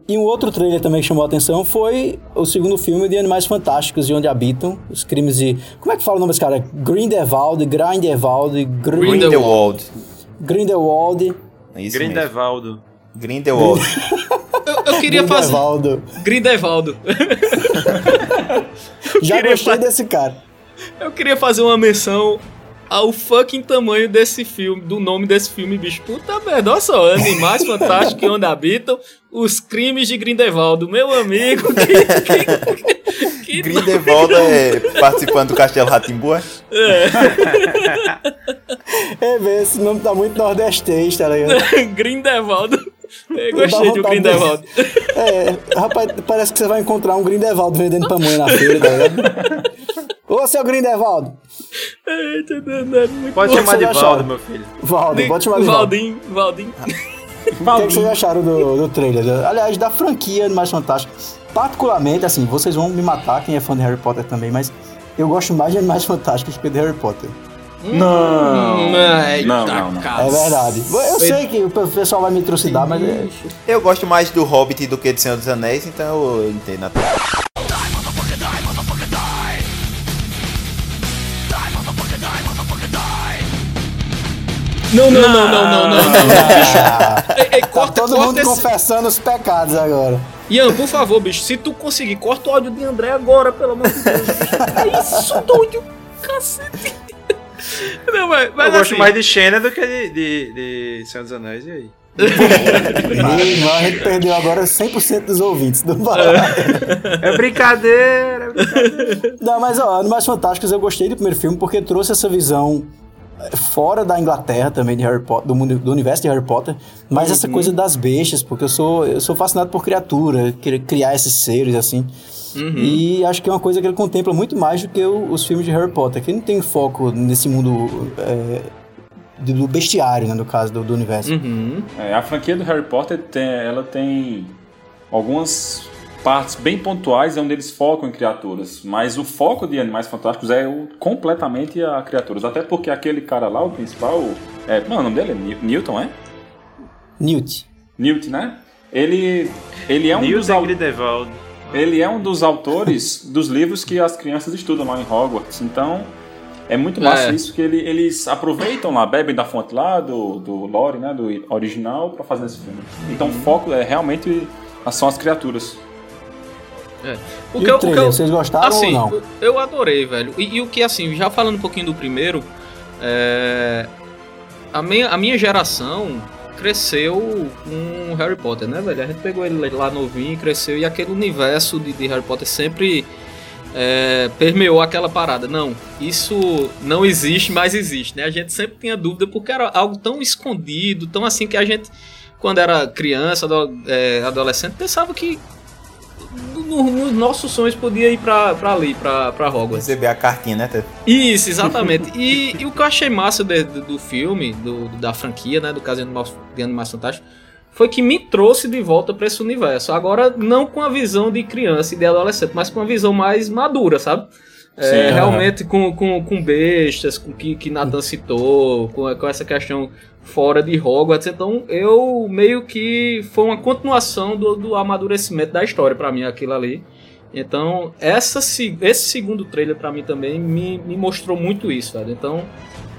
E um outro trailer também que chamou a atenção foi o segundo filme de Animais Fantásticos e Onde Habitam, os crimes de... Como é que fala o nome desse cara? Grindelwald, Grindelwald, Grin... Grindelwald. Grindelwald, É Isso mesmo. Grindelwaldo. Grindelwald. Eu, eu queria fazer. Grindelwaldo. Grindelwaldo. Já queria gostei fa- desse cara. Eu queria fazer uma menção ao fucking tamanho desse filme, do nome desse filme, bicho. Puta merda, olha só. Animais Fantásticos onde habitam, os crimes de Grindelwaldo. Meu amigo, que, que, que Grindelwald é participando do Castelo Ratimbua. É, velho, esse nome tá muito nordestês, tá ligado? Grindelwald. Eu gostei do vontade Grindelwald. É, rapaz, parece que você vai encontrar um Grindelwald vendendo pamonha na feira, tá ligado? Ô, seu Grindelwald! Eita, danado, muito Pode bom. chamar de Valdo, meu filho. Valdo, pode chamar de. Valdim, Valdim. O que, é que vocês acharam do, do trailer? Aliás, da franquia Animais Fantásticos. Particularmente, assim, vocês vão me matar, quem é fã de Harry Potter também, mas eu gosto mais de Animais Fantásticos que de Harry Potter. Não. Hum, não, não, não. cacete. É verdade. Eu sei que o pessoal vai me trucidar, mas é, Eu gosto mais do Hobbit do que do Senhor dos Anéis, então eu entendo até. Não, não, não, não, não, não, não. Ah, Ei, ei, tá corta, todo corta mundo esse... confessando os pecados agora. Ian, por favor, bicho, se tu conseguir, corta o áudio de André agora, pelo amor de Deus. É isso, doido. Cacete. Não, mas, mas eu gosto assim, mais de Xena do que de, de, de Senhor dos Anéis, e aí? Meu irmão, a gente perdeu agora 100% dos ouvintes do. É brincadeira, é brincadeira. Não, mas ó, Animais Fantásticos eu gostei do primeiro filme porque trouxe essa visão fora da Inglaterra também de Harry Potter, do, mundo, do universo de Harry Potter, mas essa coisa das bestas, porque eu sou eu sou fascinado por criatura, querer criar esses seres assim. E acho que é uma coisa que ele contempla muito mais do que o- os filmes de Harry Potter, que não tem foco nesse mundo de- do bestiário, né, no caso do, do universo. Uhum. É, a franquia do Harry Potter tem, ela tem algumas partes bem pontuais onde eles focam em criaturas, mas o foco de Animais Fantásticos é o- completamente a criaturas, até porque aquele cara lá, o principal, é, não, o nome dele é Newton, é? Newt. Newt, né? Ele, ele é um dos Nilson au- Grindelwald. ele é um dos autores dos livros que as crianças estudam lá em Hogwarts. Então, é muito massa É. isso que ele- eles aproveitam lá, bebem da fonte lá, do, do lore, né, do original, pra fazer esse filme. Então, o foco é realmente são as criaturas. O E que o eu- o que trailer, eu- vocês gostaram assim, ou não? Eu adorei, velho. E, e o que, assim, já falando um pouquinho do primeiro, é, a, minha, a minha geração cresceu com Harry Potter, né, velho? A gente pegou ele lá novinho e cresceu, e aquele universo de, de Harry Potter sempre é, permeou aquela parada. Não, isso não existe, mas existe, né? A gente sempre tinha dúvida porque era algo tão escondido, tão assim que a gente, quando era criança, é, adolescente, pensava que no- nos nossos sonhos podia ir pra, pra ali, pra, pra Hogwarts. Receber a cartinha, né, Ted? Isso, exatamente. e, e o que eu achei massa de- do, do filme, do, da franquia, né, do caso de Animais, Fantásticos, foi que me trouxe de volta pra esse universo. Agora, não com a visão de criança e de adolescente, mas com uma visão mais madura, sabe? É, Sim, aham. realmente com, com, com bestas, com que, que Nathan citou, com, com essa questão fora de Hogwarts. Então, eu meio que foi uma continuação do, do amadurecimento da história pra mim, aquilo ali. Então, essa, se- esse segundo trailer pra mim também me, me mostrou muito isso, velho. Então,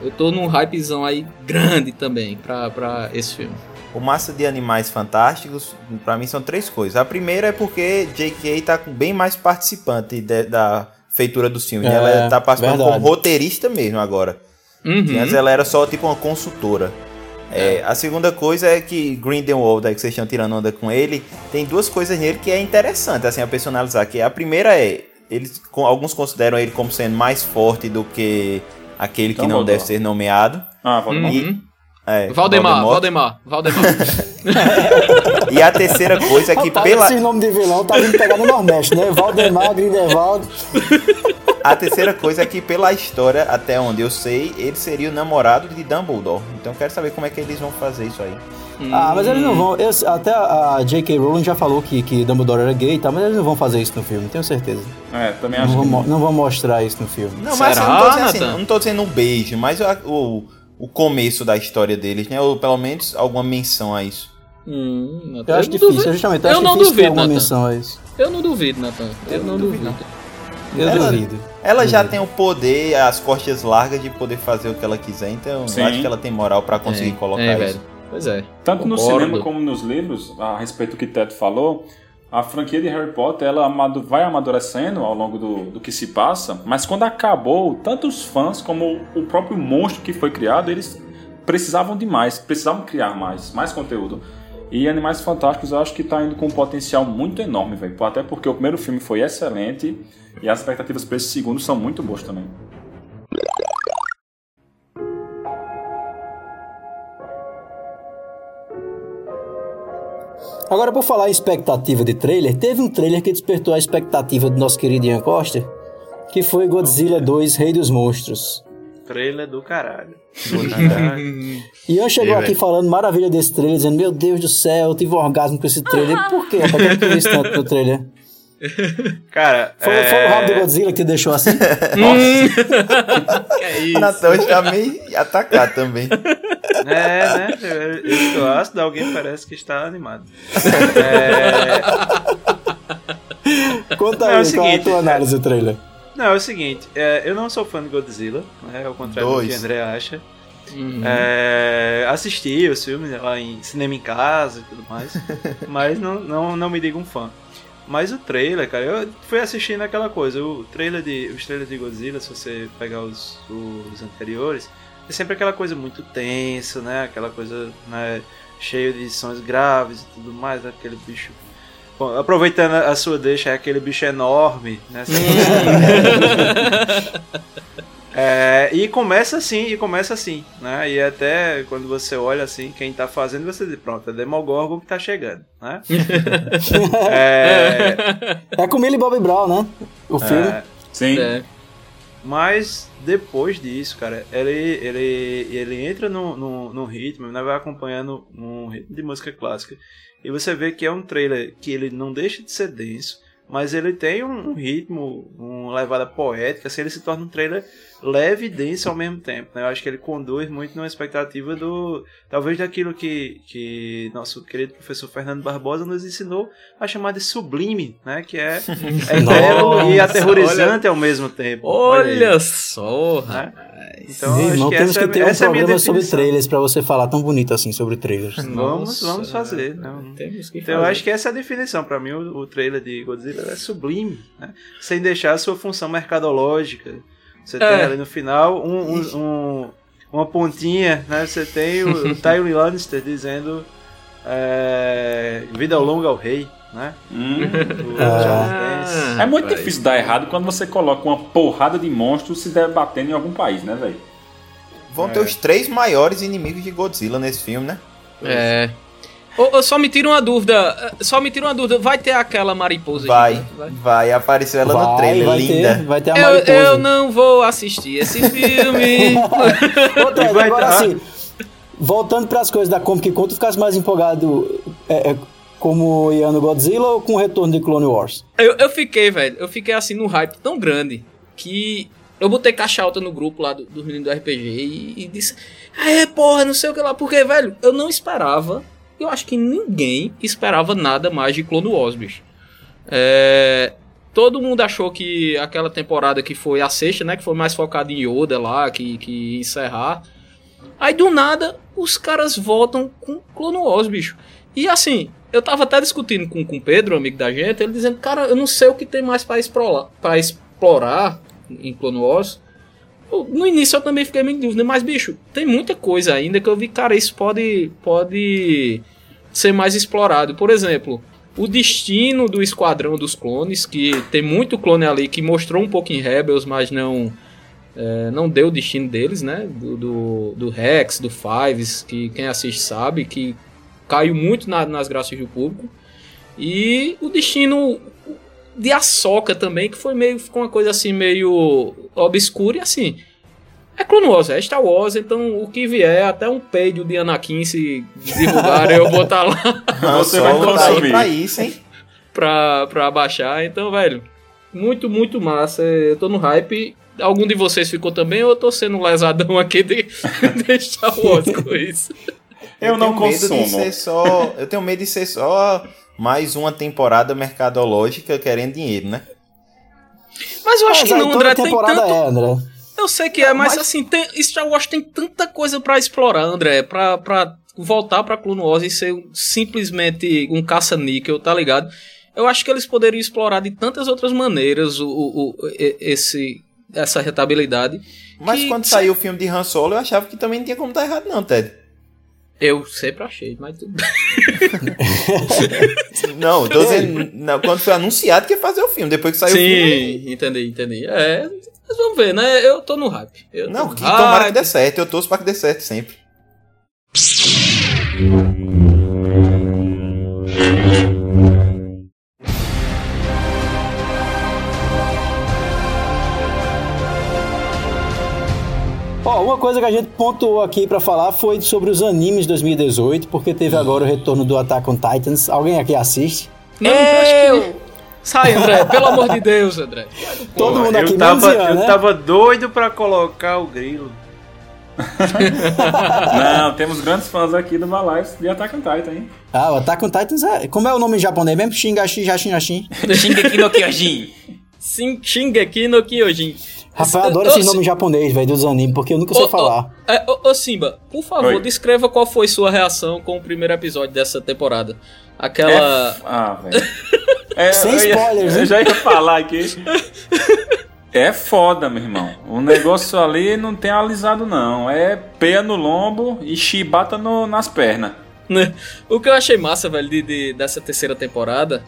eu tô num hypezão aí grande também pra, pra esse filme. O massa de Animais Fantásticos, pra mim, são três coisas. A primeira é porque J.K. tá com bem mais participante de- da feitura dos filmes. É, ela tá participando verdade. como roteirista mesmo agora. Uhum. Que Antes ela era só tipo uma consultora. É, a segunda coisa é que Grindelwald, aí que vocês estão tirando onda com ele, tem duas coisas nele que é interessante assim, a personalizar. Que a primeira é, eles, com- alguns consideram ele como sendo mais forte do que aquele que não deve ser nomeado. Ah. Uhum. É, Valdemar. Valdemar, Valdemar. E a terceira coisa é que Rapaz, pela, esse nome de vilão tá vindo pegar no Nordeste, né? Valdemar, Grindelwald. A terceira coisa é que, pela história, até onde eu sei, ele seria o namorado de Dumbledore. Então eu quero saber como é que eles vão fazer isso aí. Ah, mas eles não vão. eu- até a J.K. Rowling já falou que, que Dumbledore era gay e tal, mas eles não vão fazer isso no filme, tenho certeza. É, também Não acho vão, que não vão mostrar isso no filme. Não, mas Será, assim, eu não tô dizendo assim, não tô dizendo um beijo, mas o, o, o começo da história deles, né? Ou pelo menos alguma menção a isso. Hum, Eu acho não difícil, duvido- justamente. Eu, Eu acho não difícil ter duvido, alguma Nathan. menção a isso. Eu não duvido, Nathan. Eu não duvido. Eu Ela- duvido. Ela já tem o poder, as costas largas de poder fazer o que ela quiser, então Sim. eu acho que ela tem moral pra conseguir É, colocar é, isso. velho. Pois é. Tanto no Concordo. cinema como nos livros, a respeito do que Ted falou, a franquia de Harry Potter ela vai amadurecendo ao longo do, do que se passa, mas quando acabou, tanto os fãs como o próprio monstro que foi criado, eles precisavam de mais, precisavam criar mais, mais conteúdo. E Animais Fantásticos eu acho que tá indo com um potencial muito enorme, velho. Até porque o primeiro filme foi excelente e as expectativas para esse segundo são muito boas também. Agora, por falar em expectativa de trailer, teve um trailer que despertou a expectativa do nosso querido Ian Costa, que foi Godzilla 2 Rei dos Monstros. Trailer do caralho. Ian chegou aqui falando maravilha desse trailer, dizendo: Meu Deus do céu, eu tive um orgasmo com esse trailer. Por quê? Por que isso tanto no trailer? Cara, Foi, é... foi o rabo do Godzilla que te deixou assim? Que é isso? Natan está meio atacado também. É, né? Eu, eu estou ácido, alguém parece que está animado. É... Conta Não, é o aí, qual é a seguinte, tua análise do trailer? Não, é o seguinte, é, eu não sou fã de Godzilla, né, ao contrário Dois. do que o André acha. É, assisti os filmes lá em cinema em casa e tudo mais, mas não, não, não me digo um fã. Mas o trailer, cara, eu fui assistindo aquela coisa, o trailer de, os trailers de Godzilla, se você pegar os, os anteriores, é sempre aquela coisa muito tensa, né? Aquela coisa né, cheia de sons graves e tudo mais, né, aquele bicho. Bom, aproveitando a sua deixa, é aquele bicho enorme, né? É, e começa assim, e começa assim, né? E até quando você olha assim, quem tá fazendo, você diz, pronto, é Demogorgon que tá chegando, né? é, É com Millie Bobby Brown, né? O filme. é, Sim. É. mas depois disso, cara, ele, ele, ele entra no, no, no ritmo, né? vai acompanhando um ritmo de música clássica. E você vê que é um trailer que ele não deixa de ser denso, mas ele tem um, ritmo, uma levada poética, assim, ele se torna um trailer leve e denso ao mesmo tempo. Né? Eu acho que ele conduz muito numa expectativa do. talvez daquilo que, que nosso querido professor Fernando Barbosa nos ensinou a chamar de sublime, né? Que é, é belo e aterrorizante ao mesmo tempo. aí. Olha só, Né? Então, irmão, que temos essa, que é- ter um essa é programa sobre definição. trailers pra você falar tão bonito assim sobre trailers. Vamos, vamos fazer. Não, Temos que Então eu fazer. acho que essa é a definição. Pra mim, o, o trailer de Godzilla é sublime, né? Sem deixar a sua função mercadológica. Você tem É. ali no final um, um- um- uma pontinha, né? Você tem o, o Tywin Lannister dizendo é, vida longa ao rei, né? Hum. Dance. É muito difícil dar errado quando você coloca uma porrada de monstros se debatendo em algum país, né, velho? Vão ter os três maiores inimigos de Godzilla nesse filme, né? É. Ô, ô, só me tira uma dúvida. eh, Só me tira uma dúvida. Vai ter aquela mariposa Vai, gigante? vai. Apareceu ela no vai, trailer, vai linda. ter, vai ter a Eu, mariposa. eu não vou assistir esse filme. Outra, vai agora tá- assim, voltando para as coisas da Comic Con, tu ficasse mais empolgado é, é, como o Ian no Godzilla ou com o retorno de Clone Wars? eu, eu fiquei, velho. Eu fiquei assim num hype tão grande que eu botei caixa alta no grupo lá do, do menino do RPG e, e disse: É, porra, não sei o que lá. Porque, velho, eu não esperava. Eu acho que ninguém esperava nada mais de Clone Wars, bicho. É, todo mundo achou que aquela temporada que foi a sexta, né? Que foi mais focada em Yoda lá, que, que encerrar. Aí do nada, os caras voltam com Clone Wars, bicho. E assim, eu tava até discutindo com, com o Pedro, amigo da gente, ele dizendo, cara, eu não sei o que tem mais pra explorar, pra explorar em Clone Wars. Eu- No início eu também fiquei meio dúvida, mas bicho, tem muita coisa ainda que eu vi, cara, isso pode, pode ser mais explorado. Por exemplo, o destino do Esquadrão dos Clones, que tem muito clone ali que mostrou um pouco em Rebels, mas não é, não deu o destino deles, né? Do, do, do Rex, do Fives, que quem assiste sabe, que caiu muito na- nas graças do público. E o destino de Ahsoka também, que foi meio ficou uma coisa assim meio obscura e assim. É Clone Wars, é Star Wars, então o que vier, até um peido de Anakin se divulgarem, eu vou estar lá Han Você vai Solo tá consumir. pra isso, hein? pra, pra baixar. Então, velho, muito, muito massa. Eu tô no hype. Algum de vocês ficou também ou eu tô sendo lesadão aqui de, de Star Wars com isso? Eu, não tenho medo de consumo. ser só. Eu tenho medo de ser só mais uma temporada mercadológica querendo dinheiro, né? Mas eu acho Mas que não, André. Tem temporada tanto. é, André. Eu sei que é, mas, mas- assim, tem, Star Wars tem tanta coisa pra explorar, André. Pra, pra voltar pra Clone Wars e ser simplesmente um caça-níquel, tá ligado? Eu acho que eles poderiam explorar de tantas outras maneiras o, o, o- esse, essa retabilidade. Mas Que- quando saiu o filme de Han Solo, eu achava que também não tinha como dar errado, não, Ted. Eu sempre achei, mas tudo bem. Não, tô dizendo, não, quando foi anunciado que ia fazer o filme, depois que saiu o filme. Sim, entendi, entendi. É, mas vamos ver, né? Eu tô no hype. Eu Não, que tomara que hype. dê certo, eu torço pra que dê certo sempre. Uma coisa que a gente pontuou aqui pra falar foi sobre os animes 2018, porque teve agora o retorno do Attack on Titans. Alguém aqui assiste? Não, eu... Sai, André, pelo amor de Deus, André. Todo mundo aqui, eu tava, menos Ian, eu né? tava doido pra colocar o grilo. Não, temos grandes fãs aqui do Balaio de Attack on Titan, hein? Ah, o Attack on Titans é... Como é o nome em japonês mesmo? Shingashi, Jashin, Jashin. Shingeki no Kyojin. Sim, Shingeki no Kyojin. Rafael adora esses nomes japonês, velho, dos animes, porque eu nunca sei ô, falar. é, Ô, ô, Simba, por favor, Oi. descreva qual foi sua reação com o primeiro episódio dessa temporada. Aquela... Ah, velho. É, Sem eu ia- spoilers, Eu hein? já ia falar aqui. É foda, meu irmão. O negócio ali não tem alisado, não. É peia no lombo e chibata no- nas pernas. O que eu achei massa, velho, de, de- dessa terceira temporada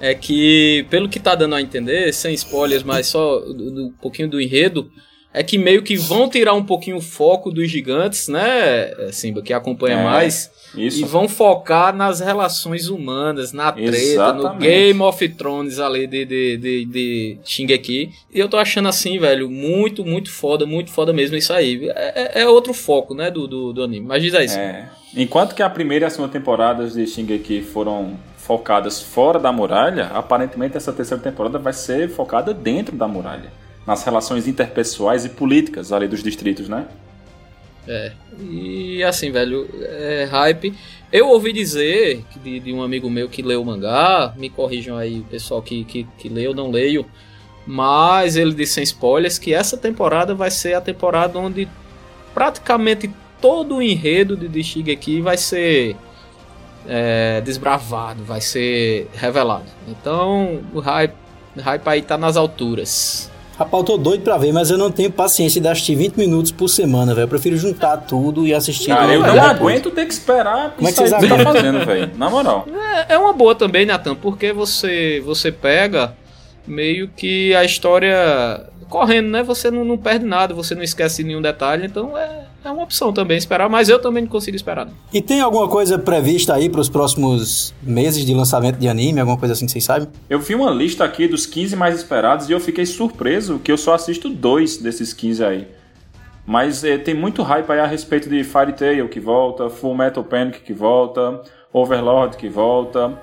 é que, pelo que tá dando a entender, sem spoilers, mas só um pouquinho do enredo, é que meio que vão tirar um pouquinho o foco dos gigantes, né, Simba, que acompanha É, mais, Isso. e vão focar nas relações humanas, na treta, no Exatamente. Game of Thrones ali de, de, de, de Shingeki. E eu tô achando assim, velho, muito, muito foda, muito foda mesmo isso aí. É, é- é outro foco, né, do, do, do anime. Mas diz aí. É. Enquanto que a primeira e a segunda temporadas de Shingeki foram focadas fora da muralha, aparentemente essa terceira temporada vai ser focada dentro da muralha. Nas relações interpessoais e políticas ali dos distritos, né? É, e assim, velho, é hype. Eu ouvi dizer de, de um amigo meu que leu o mangá, me corrijam aí o pessoal que, que, que leu, não leio, mas ele disse sem spoilers que essa temporada vai ser a temporada onde praticamente todo o enredo de, de Shigeki vai ser é, desbravado, vai ser revelado. Então o hype, o hype aí tá nas alturas. Rapaz, eu tô doido pra ver, mas eu não tenho paciência de assistir 20 minutos por semana, velho. Eu prefiro juntar tudo e assistir. Cara, eu não aguento ter que esperar Como é que vocês tá fazendo, velho. Na moral. É, é uma boa também, Nathan, porque você você pega meio que a história correndo, né? Você não, não perde nada, você não esquece nenhum detalhe, então é, é uma opção também esperar, mas eu também não consigo esperar. não. E tem alguma coisa prevista aí pros próximos meses de lançamento de anime? Alguma coisa assim que vocês sabem? Eu vi uma lista aqui dos 15 mais esperados e eu fiquei surpreso que eu só assisto dois desses 15 aí. Mas eh, tem muito hype aí a respeito de Fairy Tail que volta, Full Metal Panic que volta, Overlord que volta,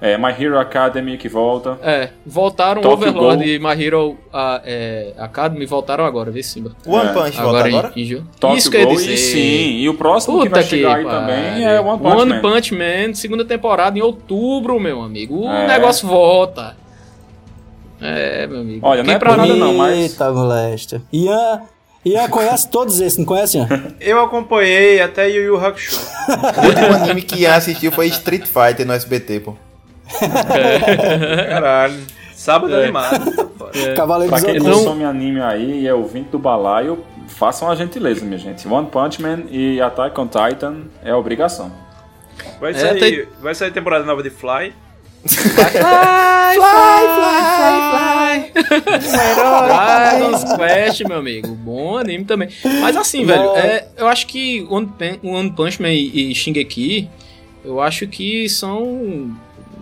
eh, My Hero Academy que volta. É, voltaram Tokyo Overlord Ghoul. e My Hero a, é, Academy, voltaram agora, vê Simba. One É, Punch volta Agora, agora? em, em julho. Tokyo Isso que dizer. e sim, e o próximo que Puta vai chegar aí também é One Punch One Man. Punch Man, segunda temporada em outubro, meu amigo. O É. negócio volta. É, meu amigo. Olha, não Quem é pra nada não, mas- Eita, molesta. Ian, Ian conhece todos esses, não conhece, Ian? Eu acompanhei até Yu Yu Hakusho. O último anime que Ian assistiu foi Street Fighter no SBT, pô. Caralho. Sábado É. animado. Cavaleiro Pra quem consome anime aí e é ouvinte do balaio, façam a gentileza, minha gente. One Punch Man e Attack on Titan é obrigação. Vai É, sair, tem- vai sair temporada nova de Fly. Dragon's Quest, meu amigo. Bom anime também. Mas assim, velho, Não. é, eu acho que One, Pan- One Punch Man e, e Shingeki, eu acho que são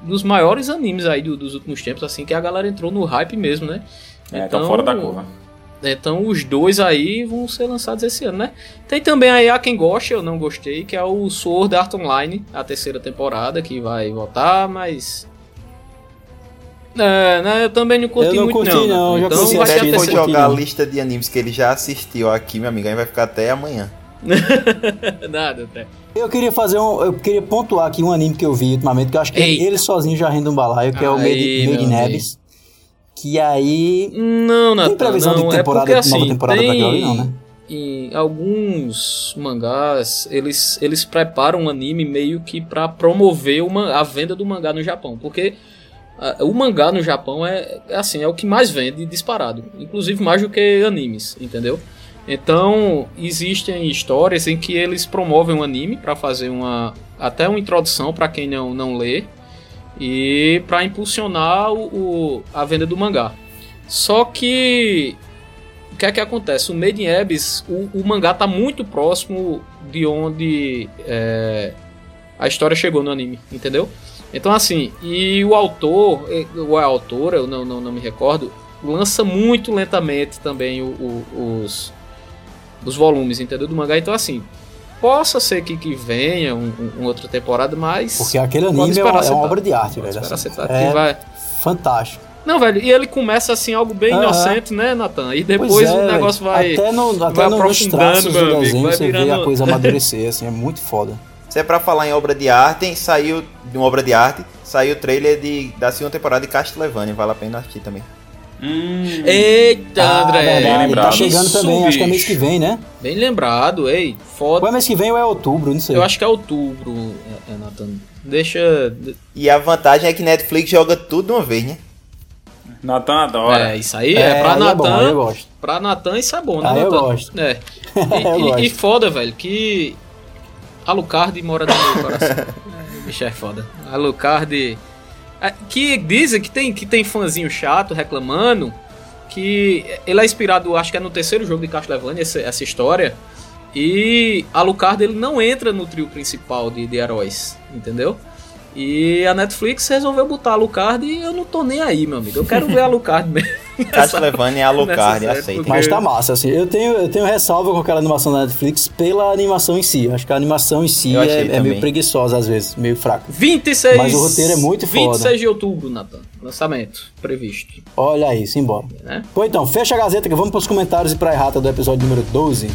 dos maiores animes aí do- dos últimos tempos, assim, que a galera entrou no hype mesmo, né? É, tão fora da curva. Então os dois aí vão ser lançados esse ano, né? Tem também aí a quem gosta, eu não gostei, que é o Sword Art Online, a terceira temporada, que vai voltar, mas... É, né? Eu também não curti Eu não muito curti, não. não, né? já então a a Se for terceira. curti, jogar a lista de animes que ele já assistiu aqui, meu amigo, aí vai ficar até amanhã. Nada, até. Eu queria fazer um. Eu queria pontuar aqui um anime que eu vi ultimamente, que eu acho que ele sozinho já rende um balaio, que é o Aí, Made, Made in Abyss. Que aí. Não, Natan, previsão de não. temporada- é porque, nova assim, temporada pra aquilo ali, tem... não, né? Em alguns mangás, eles, eles preparam um anime meio que pra promover uma, a venda do mangá no Japão. Porque ah, o mangá no Japão é, é assim, é o que mais vende disparado. Inclusive mais do que animes, entendeu? Então, existem histórias em que eles promovem um anime para fazer uma até uma introdução para quem não, não lê e para impulsionar o, o, a venda do mangá. Só que o que é que acontece? O Made in Abyss, o, o mangá tá muito próximo de onde é, a história chegou no anime, entendeu? Então assim, e o autor, ou a autora, eu não, não, não me recordo, lança muito lentamente também o, o, os, os volumes, entendeu? Do mangá. Então assim, possa ser que, que venha um, um, uma outra temporada, mas... Porque aquele anime é uma, é uma obra de arte, velho. Assim, é vai... fantástico. Não, velho, e ele começa assim, algo bem inocente, né, Natan? E depois é, o negócio vai. Até, no, até vai no, aprofundando, amigo. Vai você virando... vê a coisa amadurecer, assim, é muito foda. Se é pra falar em obra de arte, saiu de uma obra de arte, saiu o trailer de, da segunda temporada de Castlevania, vale a pena assistir também. Hum. Eita, ah, André! Verdade, tá chegando Isso, também, bicho. acho que é mês que vem, né? Bem lembrado, ei, foda. Ou é mês que vem ou é outubro, não sei. Eu acho que é outubro, é, é Nathan. Deixa. E a vantagem é que Netflix joga tudo de uma vez, né? Natan adora. É, isso aí é, é pra Natan. É eu gosto. Pra Natan isso é bom, né, ah, Natan? Eu gosto. É. E, eu e, gosto. e foda, velho, que Alucard mora no meu coração. é, bicho é foda. Alucard. É, que dizem que tem, que tem fãzinho chato reclamando que ele é inspirado, acho que é no terceiro jogo de Castlevania, essa, essa história. E Alucard ele não entra no trio principal de, de heróis, entendeu? E a Netflix resolveu botar a Alucard e eu não tô nem aí, meu amigo. Eu quero ver a Alucard mesmo. Castlevania e Alucard, aceita. Porque... Mas tá massa, assim. Eu tenho, eu tenho ressalva com aquela animação da Netflix pela animação em si. Acho que a animação em si é, é, meio preguiçosa às vezes, meio fraca. 26... Mas o roteiro é muito 26 foda. 26 de outubro, Nathan. Lançamento previsto. Olha aí, simbora. É, né? Pois então, fecha a Gazeta que vamos pros comentários e pra errata do episódio número 12.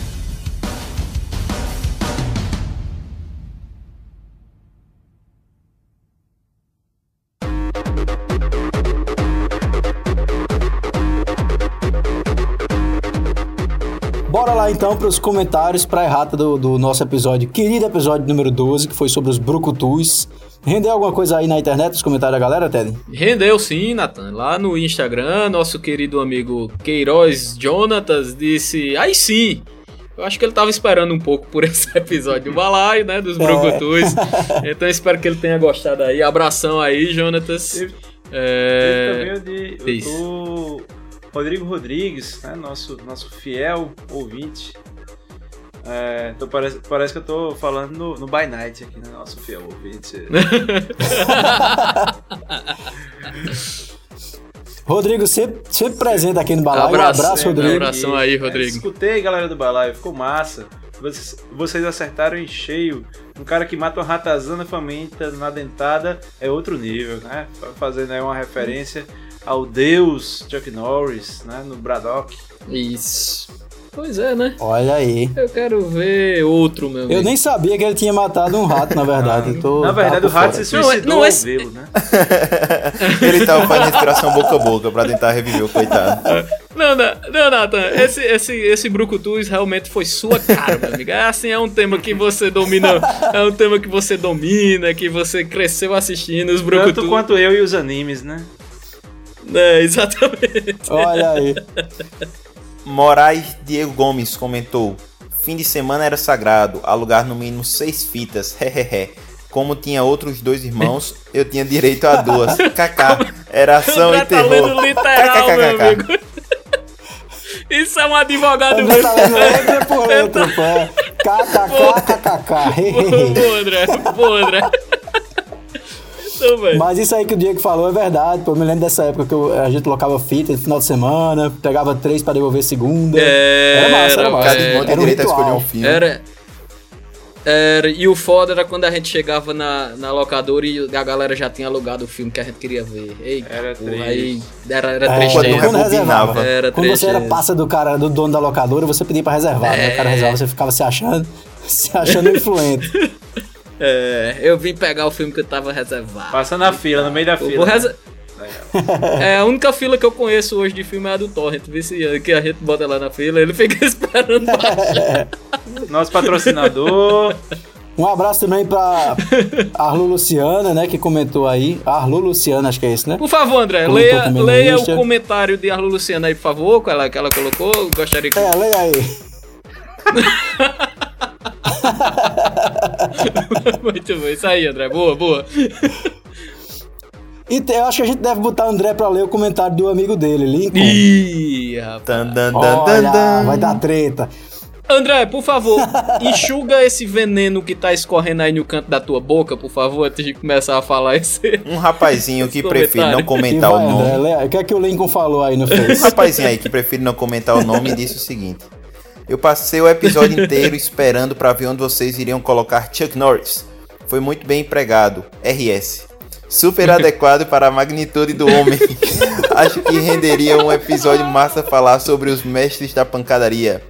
Então para os comentários para a errata do, do, nosso episódio, querido episódio número 12, que foi sobre os brucutus. Rendeu alguma coisa aí na internet, os comentários da galera, Ted? Rendeu sim, Nathan. Lá no Instagram, nosso querido amigo Queiroz Jonatas disse: aí sim, eu acho que ele tava esperando um pouco por esse episódio do balaio, né? Dos Brucutus. É. Então espero que ele tenha gostado aí. Abração aí, Jonatas. Teve, é... teve também de, eu tô Rodrigo Rodrigues, né, nosso, nosso fiel ouvinte. É, tô, parece, parece que eu tô falando no, no By Night aqui, né? Nosso fiel ouvinte. Rodrigo, sempre, sempre presente aqui no Balaio. Abraço, um abraço Rodrigo. Um abração aí, Rodrigo. É, escutei, galera do Balaio, ficou massa. Vocês, vocês acertaram em cheio. Um cara que mata uma ratazana faminta na dentada é outro nível, né? Fazendo aí uma referência ao deus Chuck Norris, né, no Braddock. Isso. Pois é, né? Olha aí. Eu quero ver outro, meu amigo. Eu nem sabia que ele tinha matado um rato, na verdade. Tô, na verdade, o rato fora. se suicidou não, não, ao vê-lo, né? ele tava fazendo inspiração boca a boca pra tentar reviver o coitado. Não, não, não, Nathan. Esse, esse, esse Brucutus realmente foi sua cara, meu amigo. É assim, é um tema que você domina. É um tema que você domina, que você cresceu assistindo os Brucutus. Tanto quanto eu e os animes, né? É, exatamente. Olha aí. Moraes Diego Gomes comentou: Fim de semana era sagrado, alugar no mínimo seis fitas, hehehe. Como tinha outros dois irmãos, eu tinha direito a duas. KK, era ação e terror. Tá literal, meu amigo. Isso é um advogado mesmo. Tá letra por letra, pô. KKKKK. Pô, André. Pô, André. Mas isso aí que o Diego falou é verdade. Pô, eu me lembro dessa época que eu, a gente locava fita no final de semana, pegava três pra devolver segunda. É, era massa, era massa. Era, era direito a escolher um filme. Era. Era, e o foda era quando a gente chegava na, na locadora e a galera já tinha alugado o filme que a gente queria ver. Eita, era porra, três. Aí era, era é, três quando reservava. Era quando você era passa do cara, do dono da locadora, você pedia pra reservar, é. né? O cara reservava, você ficava se achando, se achando influente. É, eu vim pegar o filme que eu tava reservado. Passa na fila, no meio da fila. É, a única fila que eu conheço hoje de filme é a do Torrent. Vê se que a gente bota lá na fila, ele fica esperando baixar. Nosso patrocinador. Um abraço também pra Arlu Luciana, né, que comentou aí. Arlu Luciana, acho que é esse, né? Por favor, André, leia, leia o comentário de Arlu Luciana aí, por favor, que ela, que ela colocou. Gostaria que... É, leia aí. Muito bem, isso aí, André. Boa, boa. E eu acho que a gente deve botar o André pra ler o comentário do amigo dele, Lincoln. Ih, rapaz. Dan, dan, dan, Olha, vai dar treta. André, por favor, enxuga esse veneno que tá escorrendo aí no canto da tua boca, por favor, antes de começar a falar esse. Um rapazinho que prefere não comentar vai, o André, nome. lê- o que é que o Lincoln falou aí no Um Face? rapazinho aí que prefere não comentar o nome disse o seguinte: Eu passei o episódio inteiro esperando pra ver onde vocês iriam colocar Chuck Norris. Foi muito bem empregado. RS. Super adequado para a magnitude do homem. Acho que renderia um episódio massa falar sobre os mestres da pancadaria.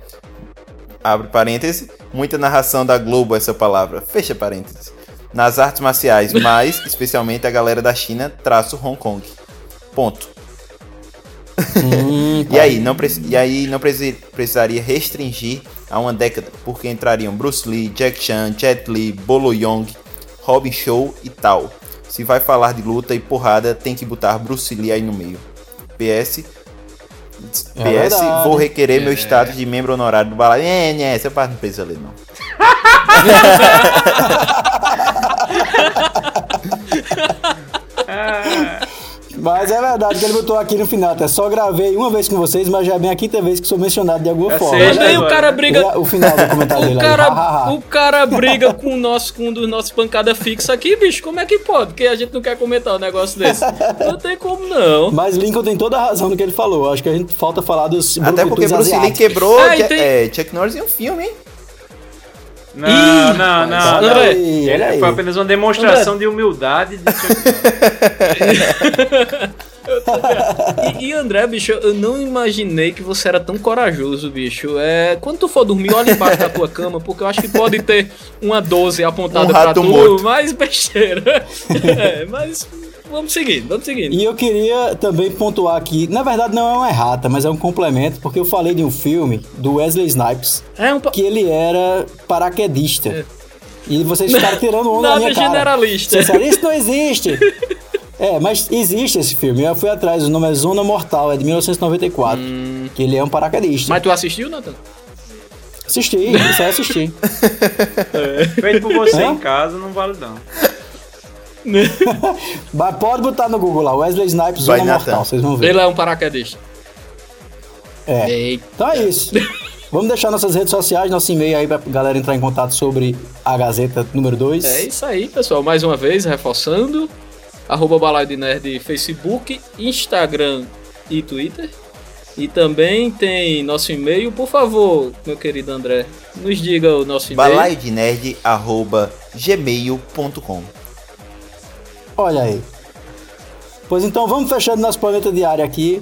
Abre parênteses. Muita narração da Globo essa palavra. Fecha parênteses. Nas artes marciais, mas especialmente a galera da China, traço Hong Kong. Ponto. Hum, E aí, não, e aí não preci- precisaria restringir a uma década, porque entrariam Bruce Lee, Jack Chan, Jet Li, Bolo Young, Robin Show e tal. Se vai falar de luta e porrada, tem que botar Bruce Lee aí no meio. PS. PS, É vou requerer meu status de membro honorário do balaio. É, né, essa parte não precisa ler, não. Mas é verdade que ele botou aqui no final. Até só gravei uma vez com vocês, mas já é bem a quinta vez que sou mencionado de alguma É forma. sexta Também o agora, cara né? briga. O final do comentário O dele aí. Cara, o cara briga com o nosso, com um dos nossos pancada fixa aqui, bicho. Como é que pode? Porque a gente não quer comentar um negócio desse. Não tem como não. Mas Lincoln tem toda a razão no que ele falou. Acho que a gente falta falar dos Até porque Bruce Lee quebrou e Ja- tem- é, Chuck Norris em um filme, hein? Não, Ih, não, não. Olha André, aí, olha É, aí. foi apenas uma demonstração de humildade de Norris. E, e, André, bicho, eu não imaginei que você era tão corajoso, bicho. É, quando tu for dormir, olha embaixo da tua cama, porque eu acho que pode ter uma 12 apontada Um pra tu, morto. mais besteira. É, mas vamos seguindo, vamos seguindo. E eu queria também pontuar aqui, na verdade não é uma errata, mas é um complemento, porque eu falei de um filme do Wesley Snipes, É um pa- que ele era paraquedista. E vocês ficaram tirando onda Nada na minha cara. generalista. Sério, isso não existe. É, mas existe esse filme. Eu fui atrás, o nome é Zona Mortal, é de 1994. Que ele é um paraquedista. Mas tu assistiu, Nathan? Assisti, isso aí assisti. Feito por você Hã? em casa, não vale não. Mas pode botar no Google lá, Wesley Snipes, Zona. Mortal, vocês vão ver. Ele é um paraquedista. É. Eita. Então é isso. Vamos deixar nossas redes sociais, nosso e-mail aí pra galera entrar em contato sobre a Gazeta número 2. É isso aí, pessoal. Mais uma vez, reforçando. Arroba Balaio de Nerd Facebook, Instagram e Twitter. E também tem nosso e-mail. Por favor, meu querido André, nos diga o nosso e-mail. balaiodnerd.gmail.com Olha aí. Pois então vamos fechando nosso planeta diário aqui.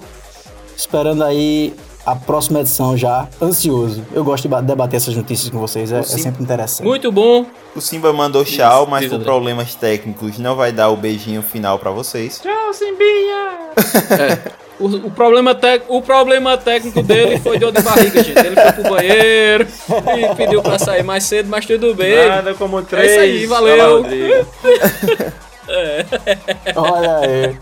Esperando aí a próxima edição já. Ansioso. Eu gosto de ba- debater essas notícias com vocês. É, é Sim. sempre interessante. Muito bom. O Simba mandou tchau, Isso, mas por André. problemas técnicos não vai dar o beijinho final pra vocês. Tchau, Simbinha! O, o problema tec- o problema técnico dele foi dor de barriga, gente. Ele foi pro banheiro e pediu pra sair mais cedo, mas tudo bem. Nada como três. isso aí, valeu. Rodrigo. Olha aí.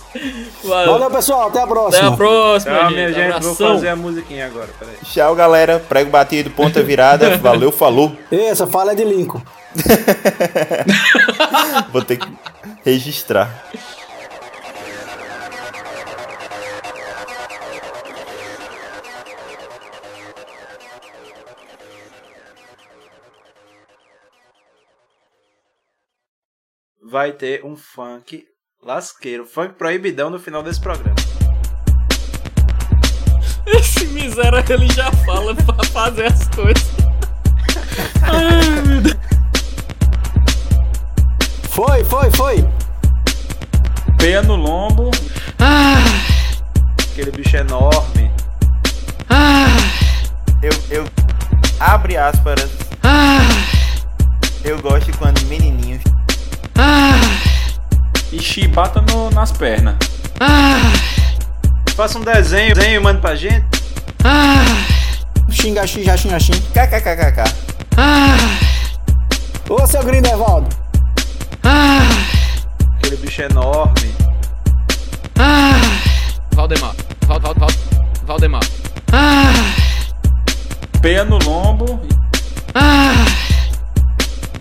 Valeu. Valeu, pessoal. Até a próxima. Até a próxima, Tchau, gente. minha gente. Vou fazer a musiquinha agora, peraí. Tchau, galera. Prego batido, ponta virada. Valeu, falou. Essa fala é de Lincoln. Vou ter que registrar. Vai ter um funk lasqueiro, funk proibidão no final desse programa. Esse miséria ele já fala pra fazer as coisas. Ai, meu Deus. Foi, foi, foi. Peia no lombo. Aquele bicho enorme. Eu, eu. Abre aspas. Eu gosto quando menininhos. E chibata no, nas pernas. Faça um desenho, desenho e manda pra gente. Xinga, xinga, xinga, xinga. KKKKK. Ô, seu Grindelwaldo. Aquele bicho enorme. Valdemar. Val, Val, Val, Valdemar. Peia no lombo.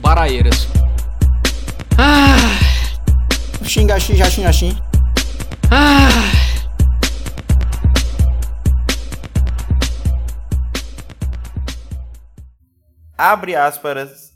Balaeiras. Ah, Xinga, xinga, xinga, xinga. ah. Abre aspas.